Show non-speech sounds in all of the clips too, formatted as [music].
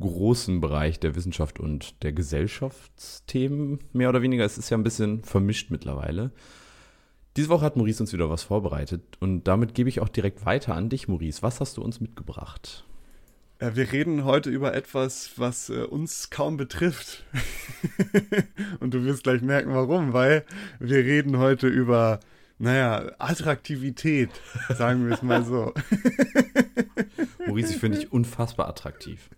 großen Bereich der Wissenschaft und der Gesellschaftsthemen, mehr oder weniger. Es ist ja ein bisschen vermischt mittlerweile. Diese Woche hat Maurice uns wieder was vorbereitet und damit gebe ich auch direkt weiter an dich, Maurice. Was hast du uns mitgebracht? Ja, wir reden heute über etwas, was äh, uns kaum betrifft. [laughs] und du wirst gleich merken, warum, weil wir reden heute über, naja, Attraktivität, sagen wir es mal so. [laughs] Maurice, ich finde dich unfassbar attraktiv.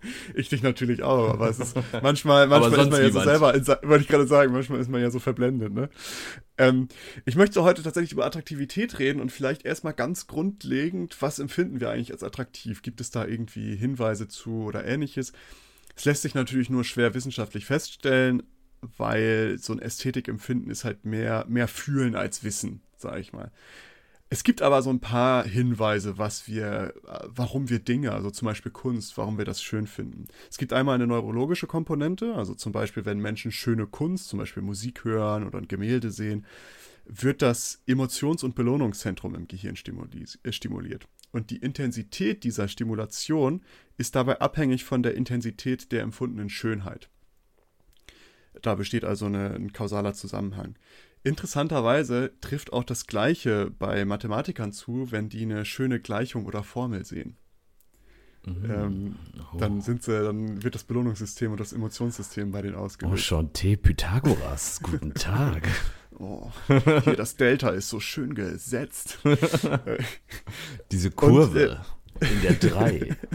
[laughs] Ich dich natürlich auch, aber es ist manchmal, manchmal ist man ja so selber, wollte ich gerade sagen, manchmal ist man ja so verblendet, ne? Ähm, ich möchte heute tatsächlich über Attraktivität reden und vielleicht erstmal ganz grundlegend, was empfinden wir eigentlich als attraktiv? Gibt es da irgendwie Hinweise zu oder ähnliches? Es lässt sich natürlich nur schwer wissenschaftlich feststellen, weil so ein Ästhetikempfinden ist halt mehr, mehr fühlen als wissen, sage ich mal. Es gibt aber so ein paar Hinweise, was wir, warum wir Dinge, also zum Beispiel Kunst, warum wir das schön finden. Es gibt einmal eine neurologische Komponente, also zum Beispiel, wenn Menschen schöne Kunst, zum Beispiel Musik hören oder ein Gemälde sehen, wird das Emotions- und Belohnungszentrum im Gehirn äh, stimuliert. Und die Intensität dieser Stimulation ist dabei abhängig von der Intensität der empfundenen Schönheit. Da besteht also eine, ein kausaler Zusammenhang. Interessanterweise trifft auch das Gleiche bei Mathematikern zu, wenn die eine schöne Gleichung oder Formel sehen. Mhm. Ähm, oh. Dann sind sie, dann wird das Belohnungssystem und das Emotionssystem bei denen ausgelöst. Oh, schon T. Pythagoras. [laughs] Guten Tag. Oh, hier das Delta ist so schön gesetzt. [laughs] Diese Kurve und, äh, in der 3. [laughs]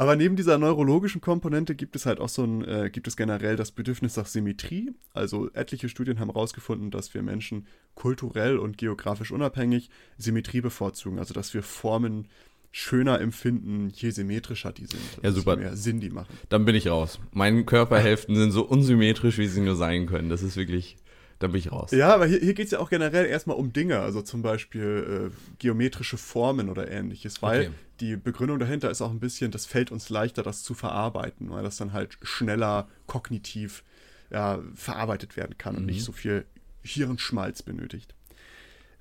Aber neben dieser neurologischen Komponente gibt es halt auch so ein, äh, gibt es generell das Bedürfnis nach Symmetrie. Also etliche Studien haben herausgefunden, dass wir Menschen kulturell und geografisch unabhängig Symmetrie bevorzugen. Also dass wir Formen schöner empfinden, je symmetrischer die sind. Ja, super. Je mehr Sinn die machen. Dann bin ich raus. Meine Körperhälften sind so unsymmetrisch, wie sie nur sein können. Das ist wirklich dann bin ich raus. Ja, aber hier, hier geht es ja auch generell erstmal um Dinge, also zum Beispiel äh, geometrische Formen oder ähnliches, weil okay. Die Begründung dahinter ist auch ein bisschen, das fällt uns leichter, das zu verarbeiten, weil das dann halt schneller kognitiv ja, verarbeitet werden kann mhm. und nicht so viel Hirnschmalz benötigt.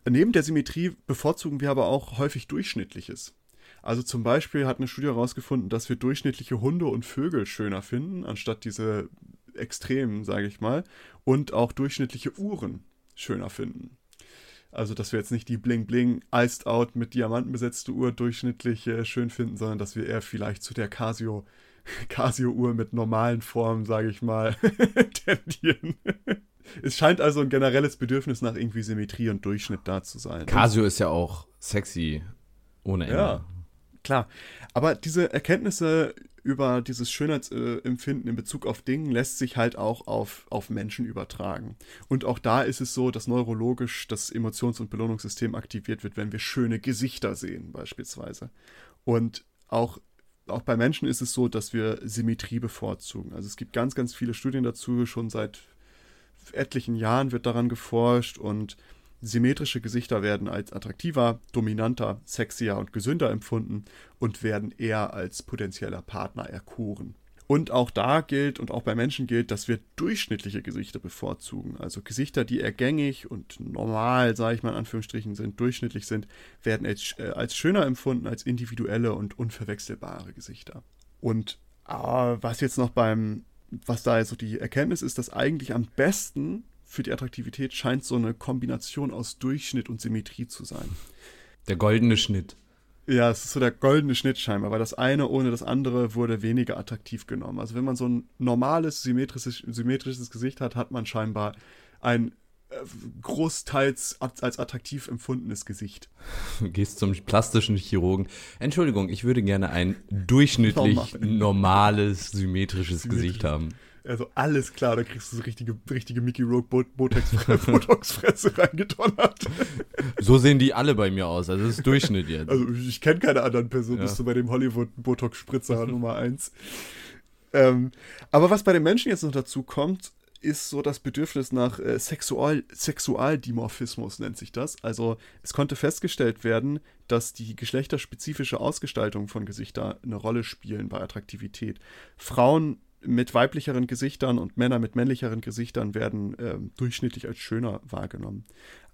Neben der Symmetrie bevorzugen wir aber auch häufig Durchschnittliches. Also zum Beispiel hat eine Studie herausgefunden, dass wir durchschnittliche Hunde und Vögel schöner finden, anstatt diese Extremen, sage ich mal, und auch durchschnittliche Uhren schöner finden. Also, dass wir jetzt nicht die Bling Bling Iced Out mit Diamanten besetzte Uhr durchschnittlich äh, schön finden, sondern dass wir eher vielleicht zu der Casio [laughs] Casio-Uhr mit normalen Formen, sage ich mal, [laughs] tendieren. [laughs] es scheint also ein generelles Bedürfnis nach irgendwie Symmetrie und Durchschnitt da zu sein. Casio ist ja auch sexy ohne Ende. Ja, klar. Aber diese Erkenntnisse über dieses Schönheitsempfinden in Bezug auf Dinge lässt sich halt auch auf, auf Menschen übertragen. Und auch da ist es so, dass neurologisch das Emotions- und Belohnungssystem aktiviert wird, wenn wir schöne Gesichter sehen, beispielsweise. Und auch, auch bei Menschen ist es so, dass wir Symmetrie bevorzugen. Also es gibt ganz, ganz viele Studien dazu, schon seit etlichen Jahren wird daran geforscht und Symmetrische Gesichter werden als attraktiver, dominanter, sexier und gesünder empfunden und werden eher als potenzieller Partner erkoren. Und auch da gilt und auch bei Menschen gilt, dass wir durchschnittliche Gesichter bevorzugen. Also Gesichter, die ergängig und normal, sage ich mal in Anführungsstrichen, sind, durchschnittlich sind, werden als, äh, als schöner empfunden als individuelle und unverwechselbare Gesichter. Und äh, was jetzt noch beim, was da so die Erkenntnis ist, dass eigentlich am besten für die Attraktivität scheint so eine Kombination aus Durchschnitt und Symmetrie zu sein. Der goldene Schnitt. Ja, es ist so der goldene Schnitt scheinbar, weil das eine ohne das andere wurde weniger attraktiv genommen. Also wenn man so ein normales, symmetrisches, symmetrisches Gesicht hat, hat man scheinbar ein äh, großteils als attraktiv empfundenes Gesicht. Du [laughs] gehst zum plastischen Chirurgen. Entschuldigung, ich würde gerne ein [laughs] durchschnittlich Normal. normales, symmetrisches Symmetrisch. Gesicht haben. Also alles klar, da kriegst du so richtige, richtige Mickey Rogue [laughs] Botox-Fresse reingedonnert. [laughs] So sehen die alle bei mir aus, also das ist Durchschnitt jetzt. Also ich kenne keine anderen Personen, ja. bist du bei dem Hollywood-Botox-Spritzer [laughs] Nummer eins. Ähm, aber was bei den Menschen jetzt noch dazu kommt, ist so das Bedürfnis nach äh, Sexual Sexualdimorphismus, nennt sich das. Also es konnte festgestellt werden, dass die geschlechterspezifische Ausgestaltung von Gesichtern eine Rolle spielen bei Attraktivität. Frauen mit weiblicheren Gesichtern und Männer mit männlicheren Gesichtern werden äh, durchschnittlich als schöner wahrgenommen.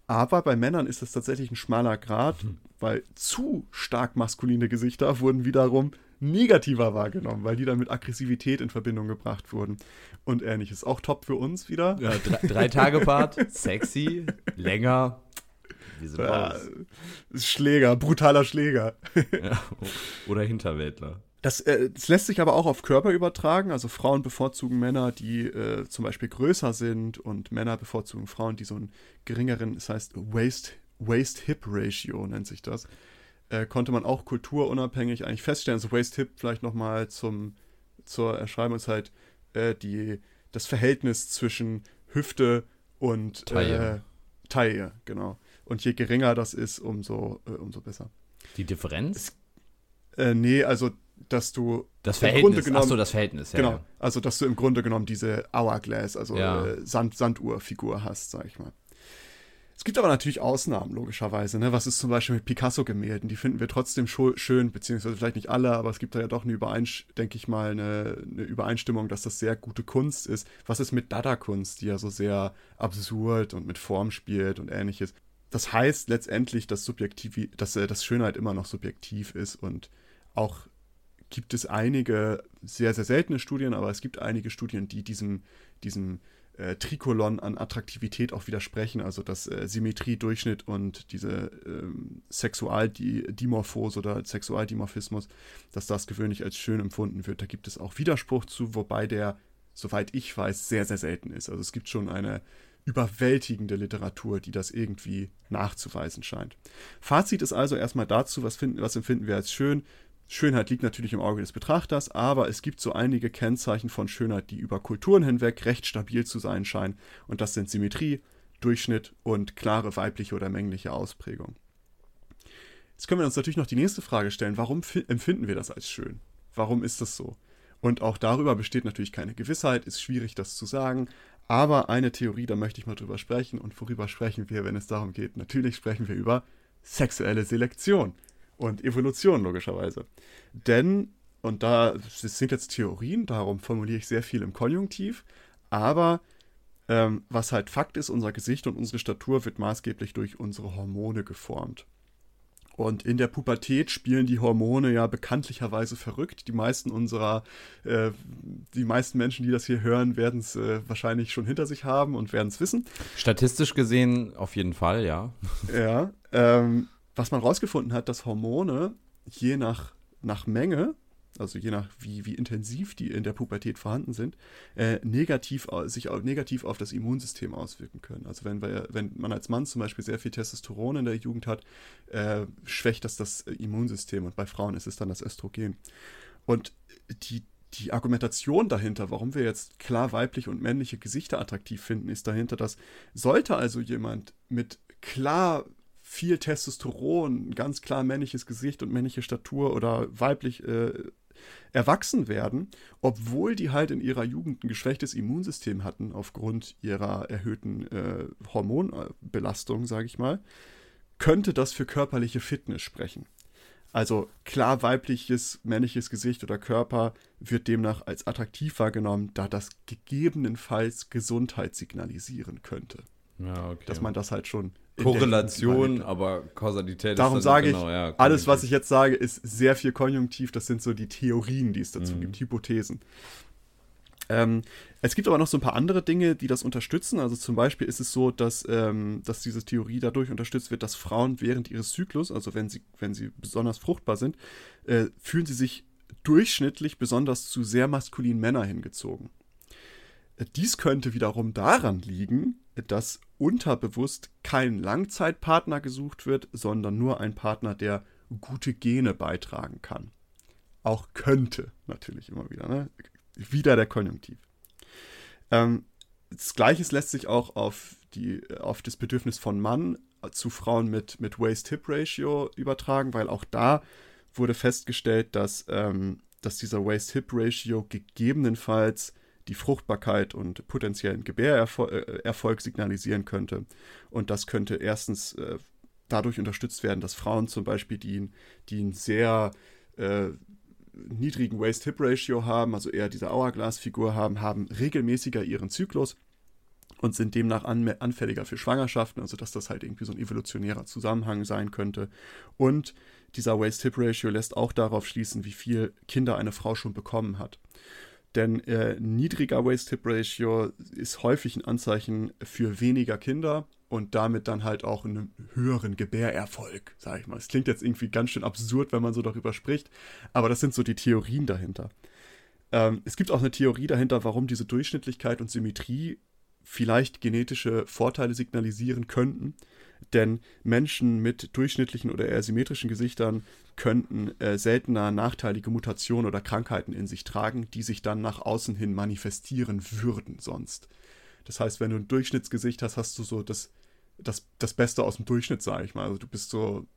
Aber bei Männern ist das tatsächlich ein schmaler Grad, mhm. weil zu stark maskuline Gesichter wurden wiederum negativer wahrgenommen, weil die dann mit Aggressivität in Verbindung gebracht wurden und ähnliches. Auch top für uns wieder. Ja, drei, drei Tage Part, [laughs] sexy, länger. Wir sind ja, Schläger, brutaler Schläger. Ja, oder Hinterwäldler. Das, äh, das, lässt sich aber auch auf Körper übertragen. Also Frauen bevorzugen Männer, die äh, zum Beispiel größer sind und Männer bevorzugen Frauen, die so einen geringeren, das heißt Waist-Hip-Ratio nennt sich das, äh, konnte man auch kulturunabhängig eigentlich feststellen. Also Waist-Hip vielleicht nochmal zum, zur Erschreibung ist halt äh, die, das Verhältnis zwischen Hüfte und Taille. Äh, Taille, genau. Und je geringer das ist, umso, äh, umso besser. Die Differenz? Es, äh, nee, also dass du das Verhältnis, genommen, ach das Verhältnis, ja. Genau, ja. also dass du im Grunde genommen diese Hourglass, also ja. äh, Sand, Sanduhrfigur hast, sag ich mal. Es gibt aber natürlich Ausnahmen, logischerweise. Ne? Was ist zum Beispiel mit Picasso-Gemälden? Die finden wir trotzdem schön, beziehungsweise vielleicht nicht alle, aber es gibt da ja doch eine Übereinstimmung, denke ich mal, eine, eine, Übereinstimmung, dass das sehr gute Kunst ist. Was ist mit Dada-Kunst, die ja so sehr absurd und mit Form spielt und ähnliches? Das heißt letztendlich, dass, Subjektiv dass, äh, dass Schönheit immer noch subjektiv ist und auch gibt es einige sehr, sehr seltene Studien, aber es gibt einige Studien, die diesem, diesem äh, Trikolon an Attraktivität auch widersprechen, also dass äh, Symmetrie, Durchschnitt und diese ähm, Sexualdimorphose oder Sexualdimorphismus, dass das gewöhnlich als schön empfunden wird. Da gibt es auch Widerspruch zu, wobei der, soweit ich weiß, sehr, sehr selten ist. Also es gibt schon eine überwältigende Literatur, die das irgendwie nachzuweisen scheint. Fazit ist also erstmal dazu, was, finden, was empfinden wir als schön? Schönheit liegt natürlich im Auge des Betrachters, aber es gibt so einige Kennzeichen von Schönheit, die über Kulturen hinweg recht stabil zu sein scheinen. Und das sind Symmetrie, Durchschnitt und klare weibliche oder männliche Ausprägung. Jetzt können wir uns natürlich noch die nächste Frage stellen, warum empfinden wir das als schön? Warum ist das so? Und auch darüber besteht natürlich keine Gewissheit, ist schwierig das zu sagen, aber eine Theorie, da möchte ich mal drüber sprechen. Und worüber sprechen wir, wenn es darum geht? Natürlich sprechen wir über sexuelle Selektion und Evolution logischerweise. Denn, und da das sind jetzt Theorien, darum formuliere ich sehr viel im Konjunktiv, aber ähm, was halt Fakt ist, unser Gesicht und unsere Statur wird maßgeblich durch unsere Hormone geformt. Und in der Pubertät spielen die Hormone ja bekanntlicherweise verrückt. Die meisten unserer, äh, die meisten Menschen, die das hier hören, werden es äh, wahrscheinlich schon hinter sich haben und werden es wissen. Statistisch gesehen auf jeden Fall, ja. Ja. Ähm, was man rausgefunden hat, dass Hormone je nach, nach Menge, also je nach wie, wie intensiv die in der Pubertät vorhanden sind, äh, negativ, sich auch negativ auf das Immunsystem auswirken können. Also wenn, wir, wenn man als Mann zum Beispiel sehr viel Testosteron in der Jugend hat, äh, schwächt das das Immunsystem und bei Frauen ist es dann das Östrogen. Und die, die Argumentation dahinter, warum wir jetzt klar weibliche und männliche Gesichter attraktiv finden, ist dahinter, dass sollte also jemand mit klar viel Testosteron, ganz klar männliches Gesicht und männliche Statur oder weiblich äh, erwachsen werden, obwohl die halt in ihrer Jugend ein geschwächtes Immunsystem hatten aufgrund ihrer erhöhten äh, Hormonbelastung, sage ich mal, könnte das für körperliche Fitness sprechen. Also klar weibliches, männliches Gesicht oder Körper wird demnach als attraktiv wahrgenommen, da das gegebenenfalls Gesundheit signalisieren könnte. Ja, okay. Dass man das halt schon Korrelation, aber Kausalität Darum sage genau, ich, ja, alles, was ich jetzt sage, ist sehr viel konjunktiv. Das sind so die Theorien, die es dazu mhm. gibt, Hypothesen. Ähm, es gibt aber noch so ein paar andere Dinge, die das unterstützen. Also zum Beispiel ist es so, dass, ähm, dass diese Theorie dadurch unterstützt wird, dass Frauen während ihres Zyklus, also wenn sie, wenn sie besonders fruchtbar sind, äh, fühlen sie sich durchschnittlich besonders zu sehr maskulinen Männern hingezogen. Dies könnte wiederum daran liegen, dass unterbewusst kein Langzeitpartner gesucht wird, sondern nur ein Partner, der gute Gene beitragen kann. Auch könnte natürlich immer wieder. Ne? Wieder der Konjunktiv. Ähm, das Gleiche lässt sich auch auf, die, auf das Bedürfnis von Mann zu Frauen mit, mit Waist-Hip-Ratio übertragen, weil auch da wurde festgestellt, dass, ähm, dass dieser Waist-Hip-Ratio gegebenenfalls die Fruchtbarkeit und potenziellen Gebärerfolg signalisieren könnte. Und das könnte erstens äh, dadurch unterstützt werden, dass Frauen zum Beispiel, die, die einen sehr äh, niedrigen Waist-Hip-Ratio haben, also eher diese Hourglass-Figur haben, haben regelmäßiger ihren Zyklus und sind demnach an, anfälliger für Schwangerschaften, also dass das halt irgendwie so ein evolutionärer Zusammenhang sein könnte. Und dieser Waist-Hip-Ratio lässt auch darauf schließen, wie viel Kinder eine Frau schon bekommen hat. Denn äh, niedriger Waist-Hip-Ratio ist häufig ein Anzeichen für weniger Kinder und damit dann halt auch einen höheren Gebärerfolg, sag ich mal. Es klingt jetzt irgendwie ganz schön absurd, wenn man so darüber spricht, aber das sind so die Theorien dahinter. Ähm, es gibt auch eine Theorie dahinter, warum diese Durchschnittlichkeit und Symmetrie vielleicht genetische Vorteile signalisieren könnten. Denn Menschen mit durchschnittlichen oder eher symmetrischen Gesichtern könnten äh, seltener nachteilige Mutationen oder Krankheiten in sich tragen, die sich dann nach außen hin manifestieren würden sonst. Das heißt, wenn du ein Durchschnittsgesicht hast, hast du so das, das, das Beste aus dem Durchschnitt, sage ich mal. Also du bist so,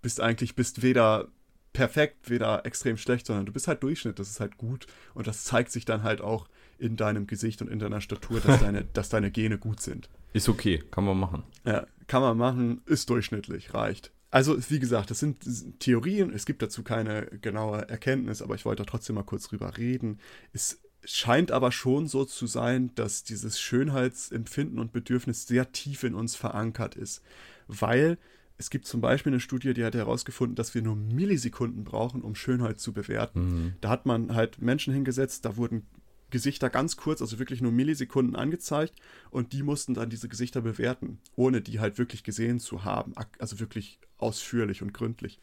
bist eigentlich, bist weder perfekt, weder extrem schlecht, sondern du bist halt Durchschnitt, das ist halt gut und das zeigt sich dann halt auch in deinem Gesicht und in deiner Statur, dass [laughs] deine, dass deine Gene gut sind. Ist okay, kann man machen. Ja, kann man machen, ist durchschnittlich, reicht. Also, wie gesagt, das sind Theorien, es gibt dazu keine genaue Erkenntnis, aber ich wollte trotzdem mal kurz drüber reden. Es scheint aber schon so zu sein, dass dieses Schönheitsempfinden und Bedürfnis sehr tief in uns verankert ist, weil es gibt zum Beispiel eine Studie, die hat herausgefunden, dass wir nur Millisekunden brauchen, um Schönheit zu bewerten. Mhm. Da hat man halt Menschen hingesetzt, da wurden Gesichter ganz kurz, also wirklich nur Millisekunden angezeigt und die mussten dann diese Gesichter bewerten, ohne die halt wirklich gesehen zu haben, also wirklich ausführlich und gründlich.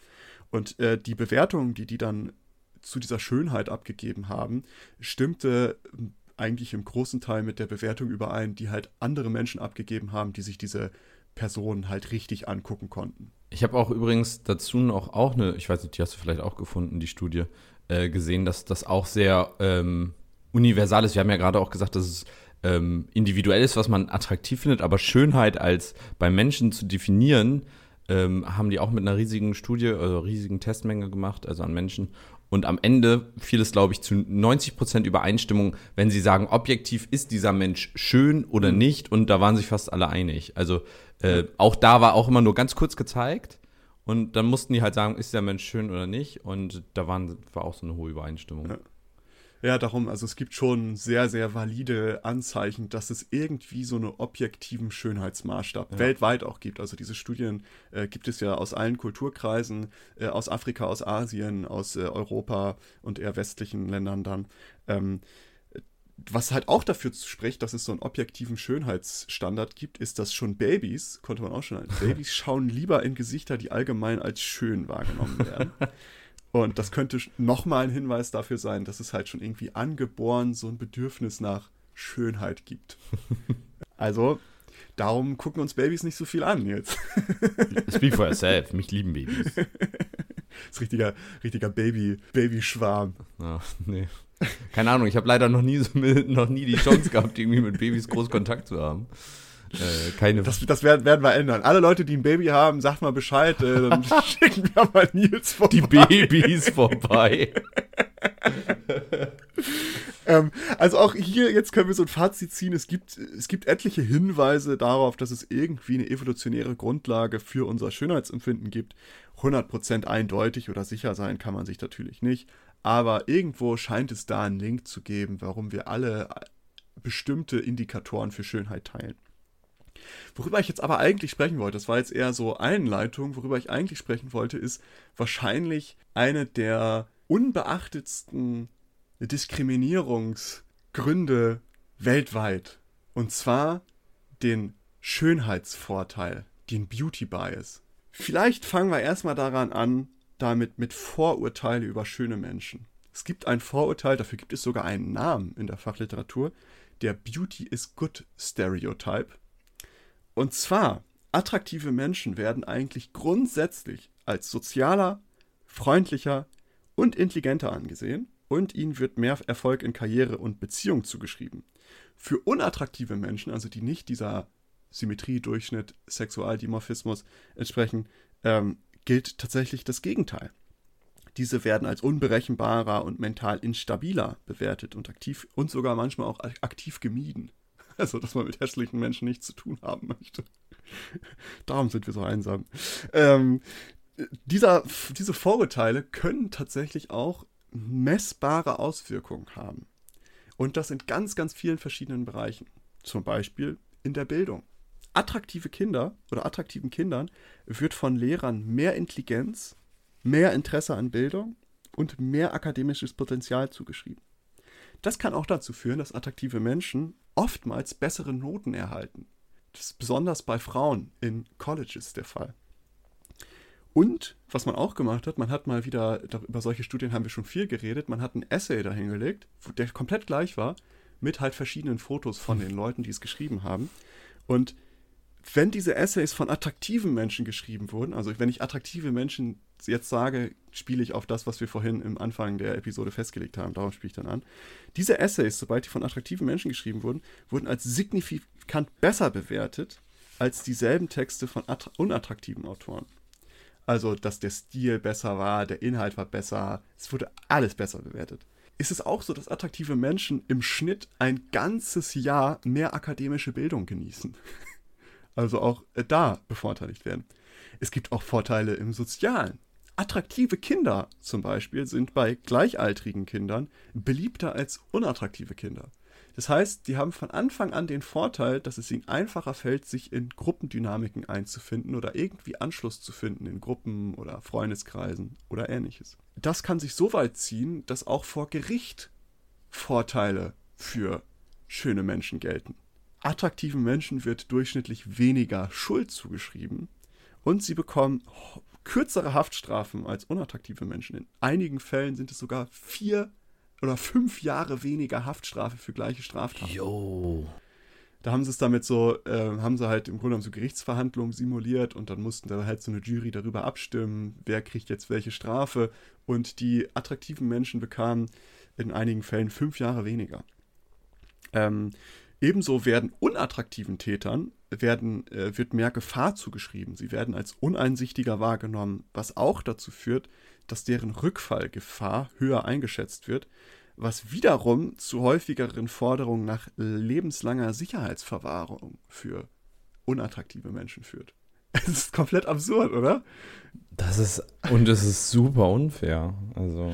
Und äh, die Bewertung, die die dann zu dieser Schönheit abgegeben haben, stimmte eigentlich im großen Teil mit der Bewertung überein, die halt andere Menschen abgegeben haben, die sich diese Person halt richtig angucken konnten. Ich habe auch übrigens dazu noch auch eine, ich weiß nicht, die hast du vielleicht auch gefunden, die Studie, äh, gesehen, dass das auch sehr ähm, universal ist. Wir haben ja gerade auch gesagt, dass es ähm, individuell ist, was man attraktiv findet, aber Schönheit als bei Menschen zu definieren, ähm, haben die auch mit einer riesigen Studie, also riesigen Testmenge gemacht, also an Menschen. Und am Ende fiel es, glaube ich, zu 90 Prozent Übereinstimmung, wenn sie sagen, objektiv ist dieser Mensch schön oder mhm. nicht. Und da waren sich fast alle einig. Also äh, auch da war auch immer nur ganz kurz gezeigt. Und dann mussten die halt sagen, ist der Mensch schön oder nicht. Und da waren, war auch so eine hohe Übereinstimmung. Ja. Ja, darum, also es gibt schon sehr, sehr valide Anzeichen, dass es irgendwie so einen objektiven Schönheitsmaßstab ja. weltweit auch gibt. Also diese Studien äh, gibt es ja aus allen Kulturkreisen, äh, aus Afrika, aus Asien, aus äh, Europa und eher westlichen Ländern dann. Ähm, was halt auch dafür spricht, dass es so einen objektiven Schönheitsstandard gibt, ist, dass schon Babys, konnte man auch schon, [laughs] Babys schauen lieber in Gesichter, die allgemein als schön wahrgenommen werden. [laughs] Und das könnte nochmal ein Hinweis dafür sein, dass es halt schon irgendwie angeboren so ein Bedürfnis nach Schönheit gibt. [laughs] also, darum gucken uns Babys nicht so viel an jetzt. [laughs] Speak for yourself, mich lieben Babys. Das [laughs] ist richtiger, richtiger Baby, Babyschwarm. Ach, nee. Keine Ahnung, ich habe leider noch nie, noch nie die Chance gehabt, irgendwie mit Babys groß Kontakt zu haben. Äh, keine das, das werden, werden, wir ändern. Alle Leute, die ein Baby haben, sagt mal Bescheid, äh, dann [laughs] schicken wir mal Nils vorbei. Die Babys vorbei. [laughs] ähm, also auch hier, jetzt können wir so ein Fazit ziehen. Es gibt, es gibt etliche Hinweise darauf, dass es irgendwie eine evolutionäre Grundlage für unser Schönheitsempfinden gibt. 100% eindeutig oder sicher sein kann man sich natürlich nicht. Aber irgendwo scheint es da einen Link zu geben, warum wir alle bestimmte Indikatoren für Schönheit teilen. Worüber ich jetzt aber eigentlich sprechen wollte, das war jetzt eher so Einleitung, worüber ich eigentlich sprechen wollte, ist wahrscheinlich eine der unbeachtetsten Diskriminierungsgründe weltweit. Und zwar den Schönheitsvorteil, den Beauty Bias. Vielleicht fangen wir erstmal daran an, damit mit Vorurteile über schöne Menschen. Es gibt ein Vorurteil, dafür gibt es sogar einen Namen in der Fachliteratur, der Beauty is Good Stereotype. Und zwar, attraktive Menschen werden eigentlich grundsätzlich als sozialer, freundlicher und intelligenter angesehen und ihnen wird mehr Erfolg in Karriere und Beziehung zugeschrieben. Für unattraktive Menschen, also die nicht dieser Symmetrie, Durchschnitt, Sexualdimorphismus entsprechen, ähm, gilt tatsächlich das Gegenteil. Diese werden als unberechenbarer und mental instabiler bewertet und aktiv und sogar manchmal auch aktiv gemieden. Also, dass man mit hässlichen Menschen nichts zu tun haben möchte. Darum sind wir so einsam. Ähm, dieser, diese Vorurteile können tatsächlich auch messbare Auswirkungen haben. Und das in ganz, ganz vielen verschiedenen Bereichen. Zum Beispiel in der Bildung. Attraktive Kinder oder attraktiven Kindern wird von Lehrern mehr Intelligenz, mehr Interesse an Bildung und mehr akademisches Potenzial zugeschrieben. Das kann auch dazu führen, dass attraktive Menschen oftmals bessere Noten erhalten. Das ist besonders bei Frauen in Colleges der Fall. Und was man auch gemacht hat, man hat mal wieder, über solche Studien haben wir schon viel geredet, man hat einen Essay dahingelegt, der komplett gleich war, mit halt verschiedenen Fotos von den Leuten, die es geschrieben haben. Und wenn diese Essays von attraktiven Menschen geschrieben wurden, also wenn ich attraktive Menschen jetzt sage, spiele ich auf das, was wir vorhin im Anfang der Episode festgelegt haben, darauf spiele ich dann an. Diese Essays, sobald die von attraktiven Menschen geschrieben wurden, wurden als signifikant besser bewertet als dieselben Texte von unattraktiven Autoren. Also, dass der Stil besser war, der Inhalt war besser, es wurde alles besser bewertet. Ist es auch so, dass attraktive Menschen im Schnitt ein ganzes Jahr mehr akademische Bildung genießen? [laughs] Also auch äh, da bevorteiligt werden. Es gibt auch Vorteile im Sozialen. Attraktive Kinder zum Beispiel sind bei gleichaltrigen Kindern beliebter als unattraktive Kinder. Das heißt, die haben von Anfang an den Vorteil, dass es ihnen einfacher fällt, sich in Gruppendynamiken einzufinden oder irgendwie Anschluss zu finden in Gruppen oder Freundeskreisen oder ähnliches. Das kann sich so weit ziehen, dass auch vor Gericht Vorteile für schöne Menschen gelten. Attraktiven Menschen wird durchschnittlich weniger Schuld zugeschrieben und sie bekommen kürzere Haftstrafen als unattraktive Menschen. In einigen Fällen sind es sogar vier oder fünf Jahre weniger Haftstrafe für gleiche Straftaten. Jo. Da haben sie es damit so, äh, haben sie halt im Grunde genommen so Gerichtsverhandlungen simuliert und dann mussten da halt so eine Jury darüber abstimmen, wer kriegt jetzt welche Strafe. Und die attraktiven Menschen bekamen in einigen Fällen fünf Jahre weniger. Ähm, ebenso werden unattraktiven Tätern werden, äh, wird mehr Gefahr zugeschrieben. Sie werden als uneinsichtiger wahrgenommen, was auch dazu führt, dass deren Rückfallgefahr höher eingeschätzt wird, was wiederum zu häufigeren Forderungen nach lebenslanger Sicherheitsverwahrung für unattraktive Menschen führt. [laughs] Es ist komplett absurd, oder? Das ist, und es ist super unfair. Also.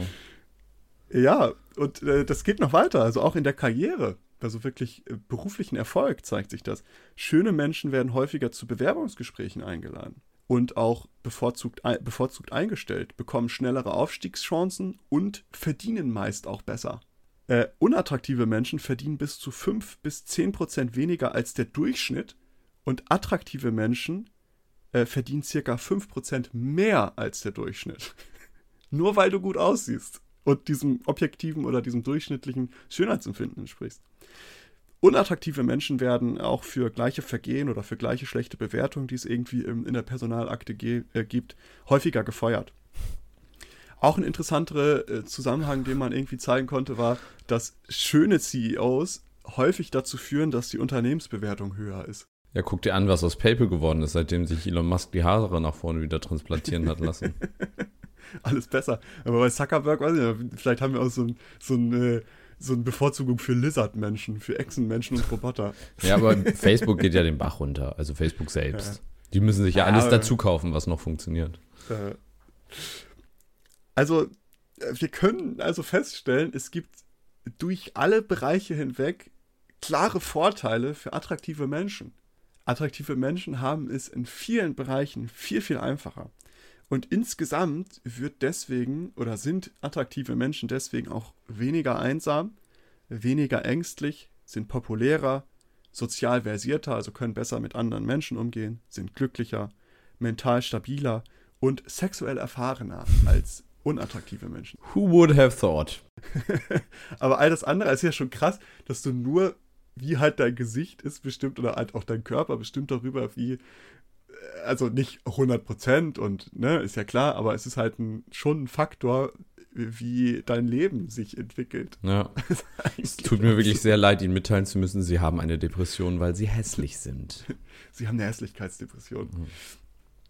Ja, und äh, das geht noch weiter, also auch in der Karriere. Also wirklich äh, beruflichen Erfolg zeigt sich das. Schöne Menschen werden häufiger zu Bewerbungsgesprächen eingeladen und auch bevorzugt, bevorzugt eingestellt, bekommen schnellere Aufstiegschancen und verdienen meist auch besser. Äh, unattraktive Menschen verdienen bis zu 5 bis 10 Prozent weniger als der Durchschnitt und attraktive Menschen äh, verdienen circa 5 Prozent mehr als der Durchschnitt. [laughs] Nur weil du gut aussiehst und diesem objektiven oder diesem durchschnittlichen Schönheitsempfinden entsprichst. Unattraktive Menschen werden auch für gleiche Vergehen oder für gleiche schlechte Bewertungen, die es irgendwie in der Personalakte äh, gibt, häufiger gefeuert. Auch ein interessanter äh, Zusammenhang, den man irgendwie zeigen konnte, war, dass schöne CEOs häufig dazu führen, dass die Unternehmensbewertung höher ist. Ja, guck dir an, was aus PayPal geworden ist, seitdem sich Elon Musk die Haare nach vorne wieder transplantieren hat lassen. [laughs] [laughs] Alles besser. Aber bei Zuckerberg, weiß ich nicht, vielleicht haben wir auch so ein, so ein äh, so eine Bevorzugung für Lizard-Menschen, für Echsenmenschen und Roboter. Ja, aber [laughs] Facebook geht ja den Bach runter, also Facebook selbst. Ja. Die müssen sich ja, ja alles dazu kaufen, was noch funktioniert. Also, wir können also feststellen, es gibt durch alle Bereiche hinweg klare Vorteile für attraktive Menschen. Attraktive Menschen haben es in vielen Bereichen viel, viel einfacher. Und insgesamt wird deswegen oder sind attraktive Menschen deswegen auch weniger einsam, weniger ängstlich, sind populärer, sozial versierter, also können besser mit anderen Menschen umgehen, sind glücklicher, mental stabiler und sexuell erfahrener als unattraktive Menschen. Who would have thought? [laughs] Aber all das andere ist ja schon krass, dass du nur wie halt dein Gesicht ist bestimmt oder halt auch dein Körper bestimmt darüber, wie, also nicht 100% und, ne, ist ja klar, aber es ist halt ein, schon ein Faktor, wie dein Leben sich entwickelt. Ja. [laughs] es tut mir wirklich sehr leid, Ihnen mitteilen zu müssen, Sie haben eine Depression, weil Sie hässlich sind. [laughs] Sie haben eine Hässlichkeitsdepression. Mhm.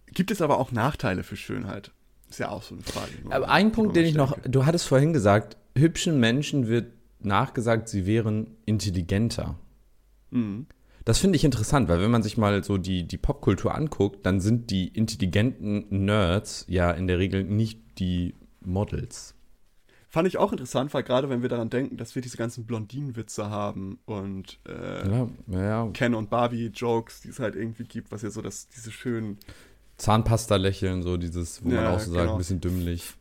Gibt es aber auch Nachteile für Schönheit? Ist ja auch so eine Frage. Aber ein Punkt, den ich noch, du hattest vorhin gesagt, hübschen Menschen wird nachgesagt, sie wären intelligenter. Mhm. Das finde ich interessant, weil wenn man sich mal so die, die Popkultur anguckt, dann sind die intelligenten Nerds ja in der Regel nicht die Models. Fand ich auch interessant, weil gerade wenn wir daran denken, dass wir diese ganzen Blondinenwitze haben und äh, ja, ja. Ken und Barbie-Jokes, die es halt irgendwie gibt, was ja so das, diese schönen Zahnpasta-Lächeln, so dieses, wo ja, man auch so genau. sagt, ein bisschen dümmlich.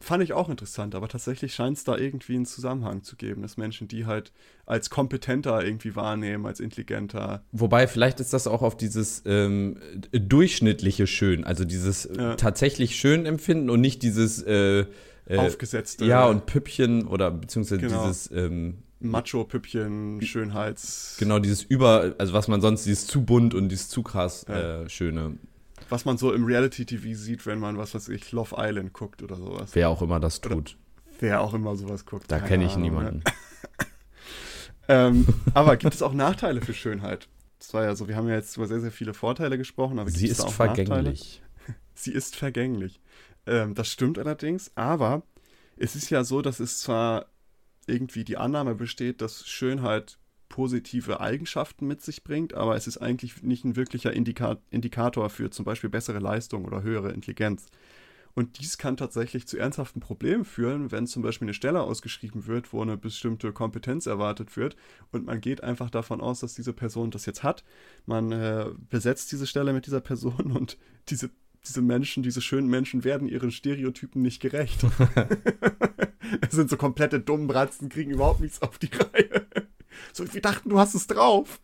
Fand ich auch interessant, aber tatsächlich scheint es da irgendwie einen Zusammenhang zu geben, dass Menschen die halt als kompetenter irgendwie wahrnehmen, als intelligenter. Wobei, vielleicht ist das auch auf dieses ähm, durchschnittliche Schön, also dieses ja. tatsächlich schön empfinden und nicht dieses äh, äh, aufgesetzte. Ja, und Püppchen oder beziehungsweise genau. dieses ähm, Macho-Püppchen, Schönheits. Genau, dieses über, also was man sonst, dieses zu bunt und dieses zu krass ja. äh, Schöne was man so im Reality-TV sieht, wenn man, was weiß ich, Love Island guckt oder sowas. Wer auch immer das tut. Oder wer auch immer sowas guckt. Da kenne ich Ahnung, niemanden. [laughs] ähm, aber gibt es auch Nachteile für Schönheit? Das war ja so, wir haben ja jetzt über sehr, sehr viele Vorteile gesprochen, aber Sie ist auch vergänglich. Nachteile? [laughs] Sie ist vergänglich. Ähm, das stimmt allerdings, aber es ist ja so, dass es zwar irgendwie die Annahme besteht, dass Schönheit positive Eigenschaften mit sich bringt, aber es ist eigentlich nicht ein wirklicher Indika Indikator für zum Beispiel bessere Leistung oder höhere Intelligenz. Und dies kann tatsächlich zu ernsthaften Problemen führen, wenn zum Beispiel eine Stelle ausgeschrieben wird, wo eine bestimmte Kompetenz erwartet wird und man geht einfach davon aus, dass diese Person das jetzt hat. Man äh, besetzt diese Stelle mit dieser Person [laughs] und diese, diese Menschen, diese schönen Menschen werden ihren Stereotypen nicht gerecht. [laughs] [laughs] es sind so komplette Dummbratzen, kriegen überhaupt nichts auf die Reihe. So, wir dachten, du hast es drauf.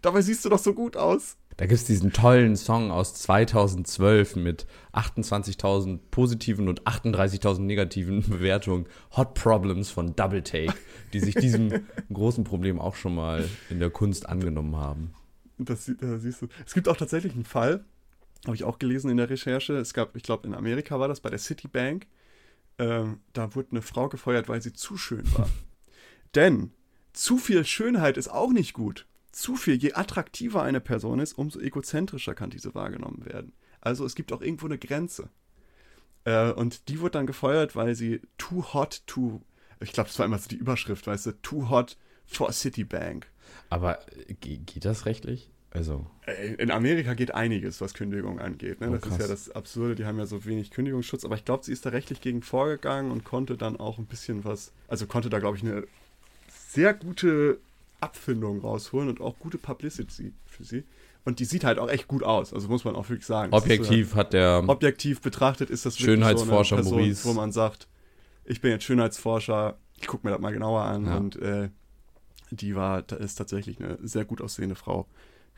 Dabei siehst du doch so gut aus. Da gibt es diesen tollen Song aus 2012 mit 28.000 positiven und 38.000 negativen Bewertungen. Hot Problems von Double Take, die sich diesem [laughs] großen Problem auch schon mal in der Kunst angenommen haben. Das, das siehst du. Es gibt auch tatsächlich einen Fall, habe ich auch gelesen in der Recherche. Es gab, ich glaube, in Amerika war das bei der Citibank. Ähm, da wurde eine Frau gefeuert, weil sie zu schön war. [laughs] Denn zu viel Schönheit ist auch nicht gut. Zu viel, je attraktiver eine Person ist, umso egozentrischer kann diese wahrgenommen werden. Also es gibt auch irgendwo eine Grenze. Äh, und die wurde dann gefeuert, weil sie too hot to, ich glaube, das war immer so die Überschrift, weißt du, too hot for Citibank. Aber äh, geht das rechtlich? Also. Äh, in Amerika geht einiges, was Kündigung angeht. Ne? Oh, das ist ja das Absurde, die haben ja so wenig Kündigungsschutz, aber ich glaube, sie ist da rechtlich gegen vorgegangen und konnte dann auch ein bisschen was, also konnte da, glaube ich, eine sehr gute Abfindung rausholen und auch gute Publicity für sie. Und die sieht halt auch echt gut aus, also muss man auch wirklich sagen. Objektiv ist, hat der. Objektiv betrachtet ist das Schönheitsforscher so Person, Maurice. Wo man sagt, ich bin jetzt Schönheitsforscher, ich gucke mir das mal genauer an ja. und äh, die war, ist tatsächlich eine sehr gut aussehende Frau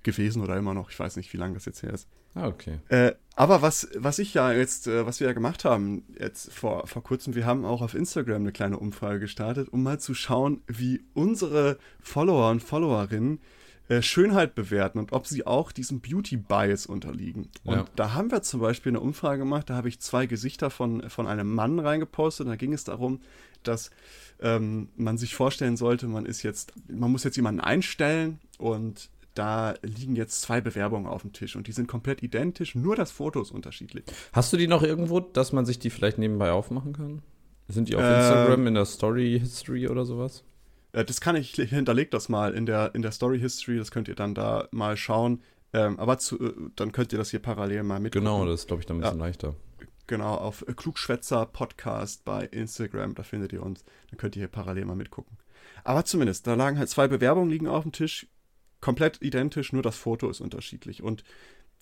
gewesen oder immer noch. Ich weiß nicht, wie lange das jetzt her ist. Ah, okay. Äh, aber was, was ich ja jetzt, äh, was wir ja gemacht haben, jetzt vor, vor kurzem, wir haben auch auf Instagram eine kleine Umfrage gestartet, um mal zu schauen, wie unsere Follower und Followerinnen äh, Schönheit bewerten und ob sie auch diesem Beauty-Bias unterliegen. Und ja. da haben wir zum Beispiel eine Umfrage gemacht, da habe ich zwei Gesichter von, von einem Mann reingepostet und da ging es darum, dass ähm, man sich vorstellen sollte, man ist jetzt, man muss jetzt jemanden einstellen und da liegen jetzt zwei Bewerbungen auf dem Tisch und die sind komplett identisch, nur das Foto ist unterschiedlich. Hast du die noch irgendwo, dass man sich die vielleicht nebenbei aufmachen kann? Sind die auf äh, Instagram in der Story History oder sowas? Äh, das kann ich, ich hinterlege das mal in der, in der Story History, das könnt ihr dann da mal schauen. Ähm, aber zu, äh, dann könnt ihr das hier parallel mal mit. Genau, das ist, glaube ich, dann ein bisschen ja. leichter. Genau, auf Klugschwätzer Podcast bei Instagram, da findet ihr uns. Dann könnt ihr hier parallel mal mitgucken. Aber zumindest, da lagen halt zwei Bewerbungen liegen auf dem Tisch komplett identisch, nur das Foto ist unterschiedlich. Und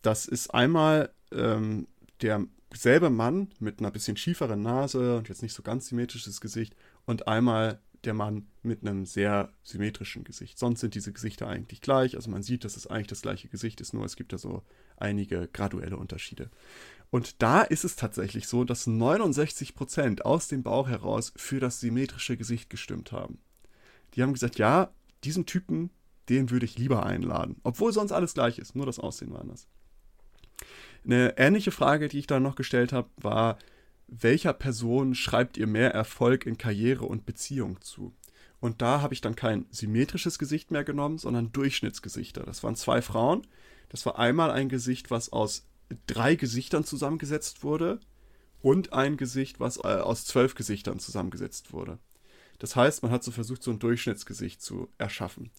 das ist einmal ähm, derselbe Mann mit einer bisschen schieferen Nase und jetzt nicht so ganz symmetrisches Gesicht und einmal der Mann mit einem sehr symmetrischen Gesicht. Sonst sind diese Gesichter eigentlich gleich. Also man sieht, dass es eigentlich das gleiche Gesicht ist, nur es gibt da so einige graduelle Unterschiede. Und da ist es tatsächlich so, dass 69% aus dem Bauch heraus für das symmetrische Gesicht gestimmt haben. Die haben gesagt, ja, diesen Typen den würde ich lieber einladen. Obwohl sonst alles gleich ist, nur das Aussehen war anders. Eine ähnliche Frage, die ich dann noch gestellt habe, war, welcher Person schreibt ihr mehr Erfolg in Karriere und Beziehung zu? Und da habe ich dann kein symmetrisches Gesicht mehr genommen, sondern Durchschnittsgesichter. Das waren zwei Frauen. Das war einmal ein Gesicht, was aus drei Gesichtern zusammengesetzt wurde und ein Gesicht, was äh, aus zwölf Gesichtern zusammengesetzt wurde. Das heißt, man hat so versucht, so ein Durchschnittsgesicht zu erschaffen.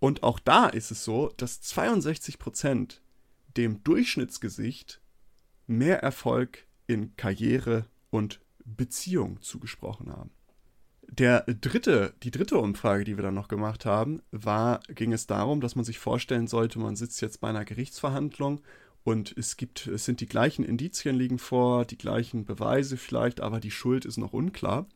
Und auch da ist es so, dass 62% dem Durchschnittsgesicht mehr Erfolg in Karriere und Beziehung zugesprochen haben. Der dritte, die dritte Umfrage, die wir dann noch gemacht haben, war, ging es darum, dass man sich vorstellen sollte, man sitzt jetzt bei einer Gerichtsverhandlung und es gibt, es sind die gleichen Indizien liegen vor, die gleichen Beweise vielleicht, aber die Schuld ist noch unklar.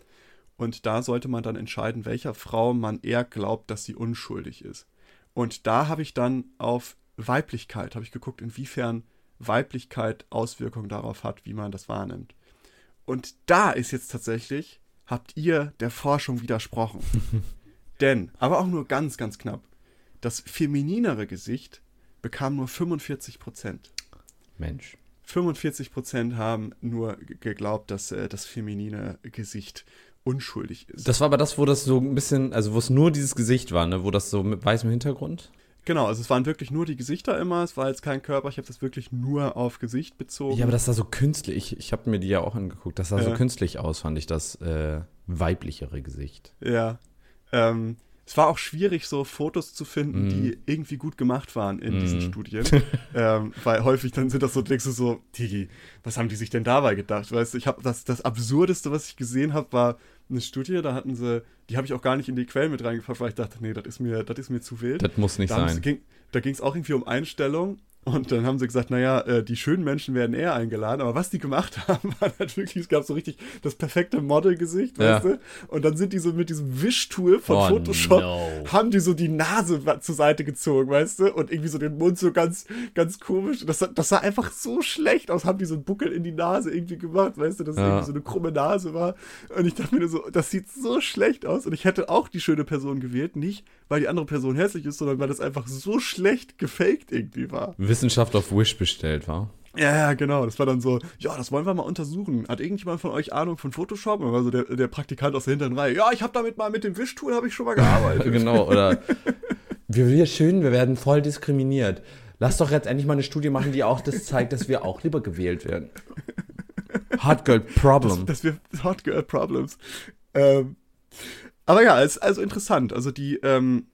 Und da sollte man dann entscheiden, welcher Frau man eher glaubt, dass sie unschuldig ist. Und da habe ich dann auf Weiblichkeit, habe ich geguckt, inwiefern Weiblichkeit Auswirkungen darauf hat, wie man das wahrnimmt. Und da ist jetzt tatsächlich, habt ihr der Forschung widersprochen. [laughs] Denn, aber auch nur ganz, ganz knapp, das femininere Gesicht bekam nur 45 Prozent. Mensch. 45 Prozent haben nur geglaubt, dass äh, das feminine Gesicht unschuldig ist. Das war aber das, wo das so ein bisschen, also wo es nur dieses Gesicht war, ne? wo das so mit weißem Hintergrund? Genau, also es waren wirklich nur die Gesichter immer, es war jetzt kein Körper, ich habe das wirklich nur auf Gesicht bezogen. Ja, aber das sah so künstlich, ich, ich habe mir die ja auch angeguckt, das sah ja. so künstlich aus, fand ich, das äh, weiblichere Gesicht. Ja, ähm, es war auch schwierig, so Fotos zu finden, mm. die irgendwie gut gemacht waren in mm. diesen mhm. Studien. [laughs] ähm, weil häufig dann sind das so, denkst du so, Tigi, was haben die sich denn dabei gedacht? Weißt du, ich habe das, das Absurdeste, was ich gesehen habe, war eine Studie, da hatten sie, die habe ich auch gar nicht in die Quellen mit reingepackt, weil ich dachte, nee, das ist mir, das ist mir zu wild. Das muss nicht da sein. Ging, da ging es auch irgendwie um Einstellung und dann haben sie gesagt, naja, äh, die schönen Menschen werden eher eingeladen. Aber was die gemacht [laughs] haben, war halt wirklich, es gab so richtig das perfekte Modelgesicht, ja. weißt du? Und dann sind die so mit diesem Wischtool von oh, Photoshop, no. haben die so die Nase zur Seite gezogen, weißt du? Und irgendwie so den Mund so ganz, ganz komisch. Das, das sah einfach so schlecht aus, haben die so einen Buckel in die Nase irgendwie gemacht, weißt du? Dass ja. irgendwie so eine krumme Nase war. Und ich dachte mir so, das sieht so schlecht aus. Und ich hätte auch die schöne Person gewählt, nicht weil die andere Person hässlich ist, sondern weil das einfach so schlecht gefaked irgendwie war. Wissenschaft auf Wish bestellt, war? Ja, ja, genau. Das war dann so, ja, das wollen wir mal untersuchen. Hat irgendjemand von euch Ahnung von Photoshop? Und war so der, der Praktikant aus der hinteren Reihe. Ja, ich habe damit mal mit dem Wischtool habe ich schon mal gearbeitet. [laughs] genau, oder [laughs] wir, wir schön, wir werden voll diskriminiert. Lass doch jetzt endlich mal eine Studie machen, die auch das zeigt, dass wir auch lieber gewählt werden. Hot Girl Problem. Dass, dass wir Hot Girl Problems. Ähm, aber ja, es ist also interessant. Also die, ähm,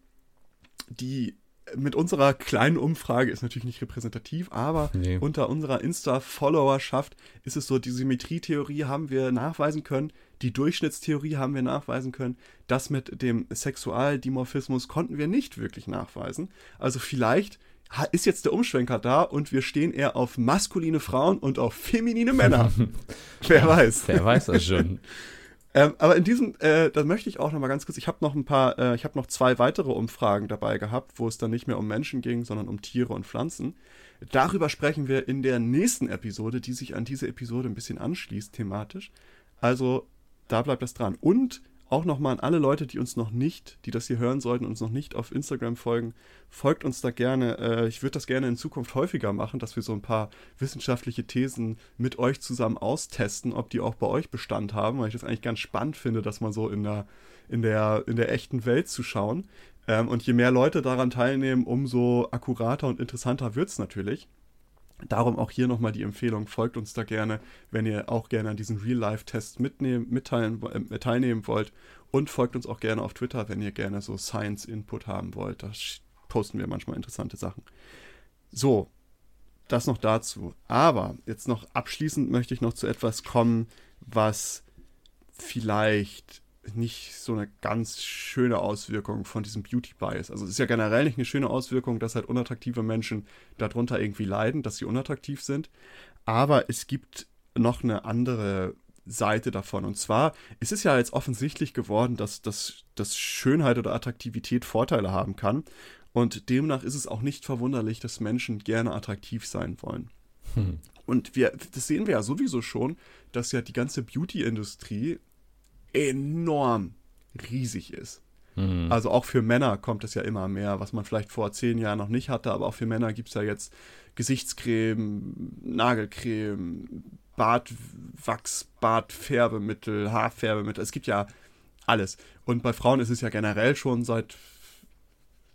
die mit unserer kleinen Umfrage ist natürlich nicht repräsentativ, aber nee. unter unserer Insta-Followerschaft ist es so, die Symmetrietheorie haben wir nachweisen können, die Durchschnittstheorie haben wir nachweisen können, das mit dem Sexualdimorphismus konnten wir nicht wirklich nachweisen. Also vielleicht ist jetzt der Umschwenker da und wir stehen eher auf maskuline Frauen und auf feminine Männer. [laughs] wer weiß. Wer weiß das schon. [laughs] Ähm, aber in diesem, äh, da möchte ich auch noch mal ganz kurz, ich habe noch ein paar, äh, ich habe noch zwei weitere Umfragen dabei gehabt, wo es dann nicht mehr um Menschen ging, sondern um Tiere und Pflanzen. Darüber sprechen wir in der nächsten Episode, die sich an diese Episode ein bisschen anschließt thematisch. Also da bleibt das dran. Und auch nochmal an alle Leute, die uns noch nicht, die das hier hören sollten, uns noch nicht auf Instagram folgen, folgt uns da gerne. Äh, ich würde das gerne in Zukunft häufiger machen, dass wir so ein paar wissenschaftliche Thesen mit euch zusammen austesten, ob die auch bei euch Bestand haben, weil ich das eigentlich ganz spannend finde, dass man so in der, in der, in der echten Welt zu schauen. Ähm, und je mehr Leute daran teilnehmen, umso akkurater und interessanter wird es natürlich. Darum auch hier nochmal die Empfehlung, folgt uns da gerne, wenn ihr auch gerne an diesen Real-Life-Test mitnehmen, äh, teilnehmen wollt. Und folgt uns auch gerne auf Twitter, wenn ihr gerne so Science-Input haben wollt. Da posten wir manchmal interessante Sachen. So, das noch dazu. Aber jetzt noch abschließend möchte ich noch zu etwas kommen, was vielleicht nicht so eine ganz schöne Auswirkung von diesem Beauty Bias. Also es ist ja generell nicht eine schöne Auswirkung, dass halt unattraktive Menschen darunter irgendwie leiden, dass sie unattraktiv sind. Aber es gibt noch eine andere Seite davon. Und zwar ist es ja jetzt offensichtlich geworden, dass, dass, dass Schönheit oder Attraktivität Vorteile haben kann. Und demnach ist es auch nicht verwunderlich, dass Menschen gerne attraktiv sein wollen. Hm. Und wir, das sehen wir ja sowieso schon, dass ja die ganze Beauty-Industrie enorm riesig ist. Mhm. Also auch für Männer kommt es ja immer mehr, was man vielleicht vor zehn Jahren noch nicht hatte, aber auch für Männer gibt es ja jetzt Gesichtscreme, Nagelcreme, Bartwachs, Bartfärbemittel, Haarfärbemittel. Es gibt ja alles. Und bei Frauen ist es ja generell schon seit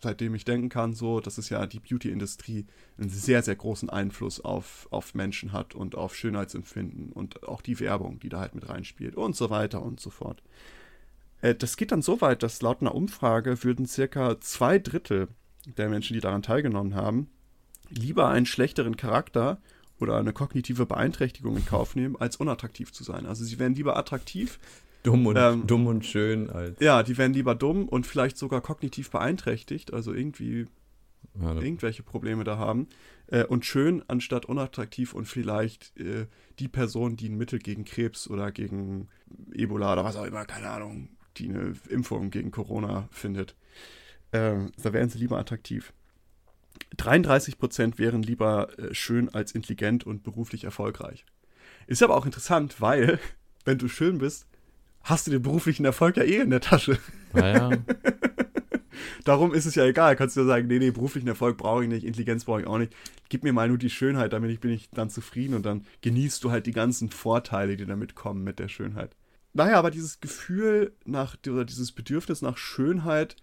seitdem ich denken kann, so, dass es ja die Beauty-Industrie einen sehr, sehr großen Einfluss auf, auf Menschen hat und auf Schönheitsempfinden und auch die Werbung, die da halt mit reinspielt und so weiter und so fort. Äh, das geht dann so weit, dass laut einer Umfrage würden circa zwei Drittel der Menschen, die daran teilgenommen haben, lieber einen schlechteren Charakter oder eine kognitive Beeinträchtigung in Kauf nehmen, als unattraktiv zu sein. Also sie wären lieber attraktiv, Dumm und, ähm, dumm und schön. Als ja, die werden lieber dumm und vielleicht sogar kognitiv beeinträchtigt, also irgendwie ja, irgendwelche Probleme da haben. Äh, und schön anstatt unattraktiv und vielleicht äh, die Person, die ein Mittel gegen Krebs oder gegen Ebola oder was auch immer, keine Ahnung, die eine Impfung gegen Corona findet. Äh, da wären sie lieber attraktiv. 33 Prozent wären lieber äh, schön als intelligent und beruflich erfolgreich. Ist aber auch interessant, weil, [laughs] wenn du schön bist, hast du den beruflichen Erfolg ja eh in der Tasche. Naja. [laughs] Darum ist es ja egal. Kannst du ja sagen, nee, nee, beruflichen Erfolg brauche ich nicht, Intelligenz brauche ich auch nicht. Gib mir mal nur die Schönheit, damit bin ich dann zufrieden und dann genießt du halt die ganzen Vorteile, die damit kommen mit der Schönheit. Naja, aber dieses Gefühl nach, oder dieses Bedürfnis nach Schönheit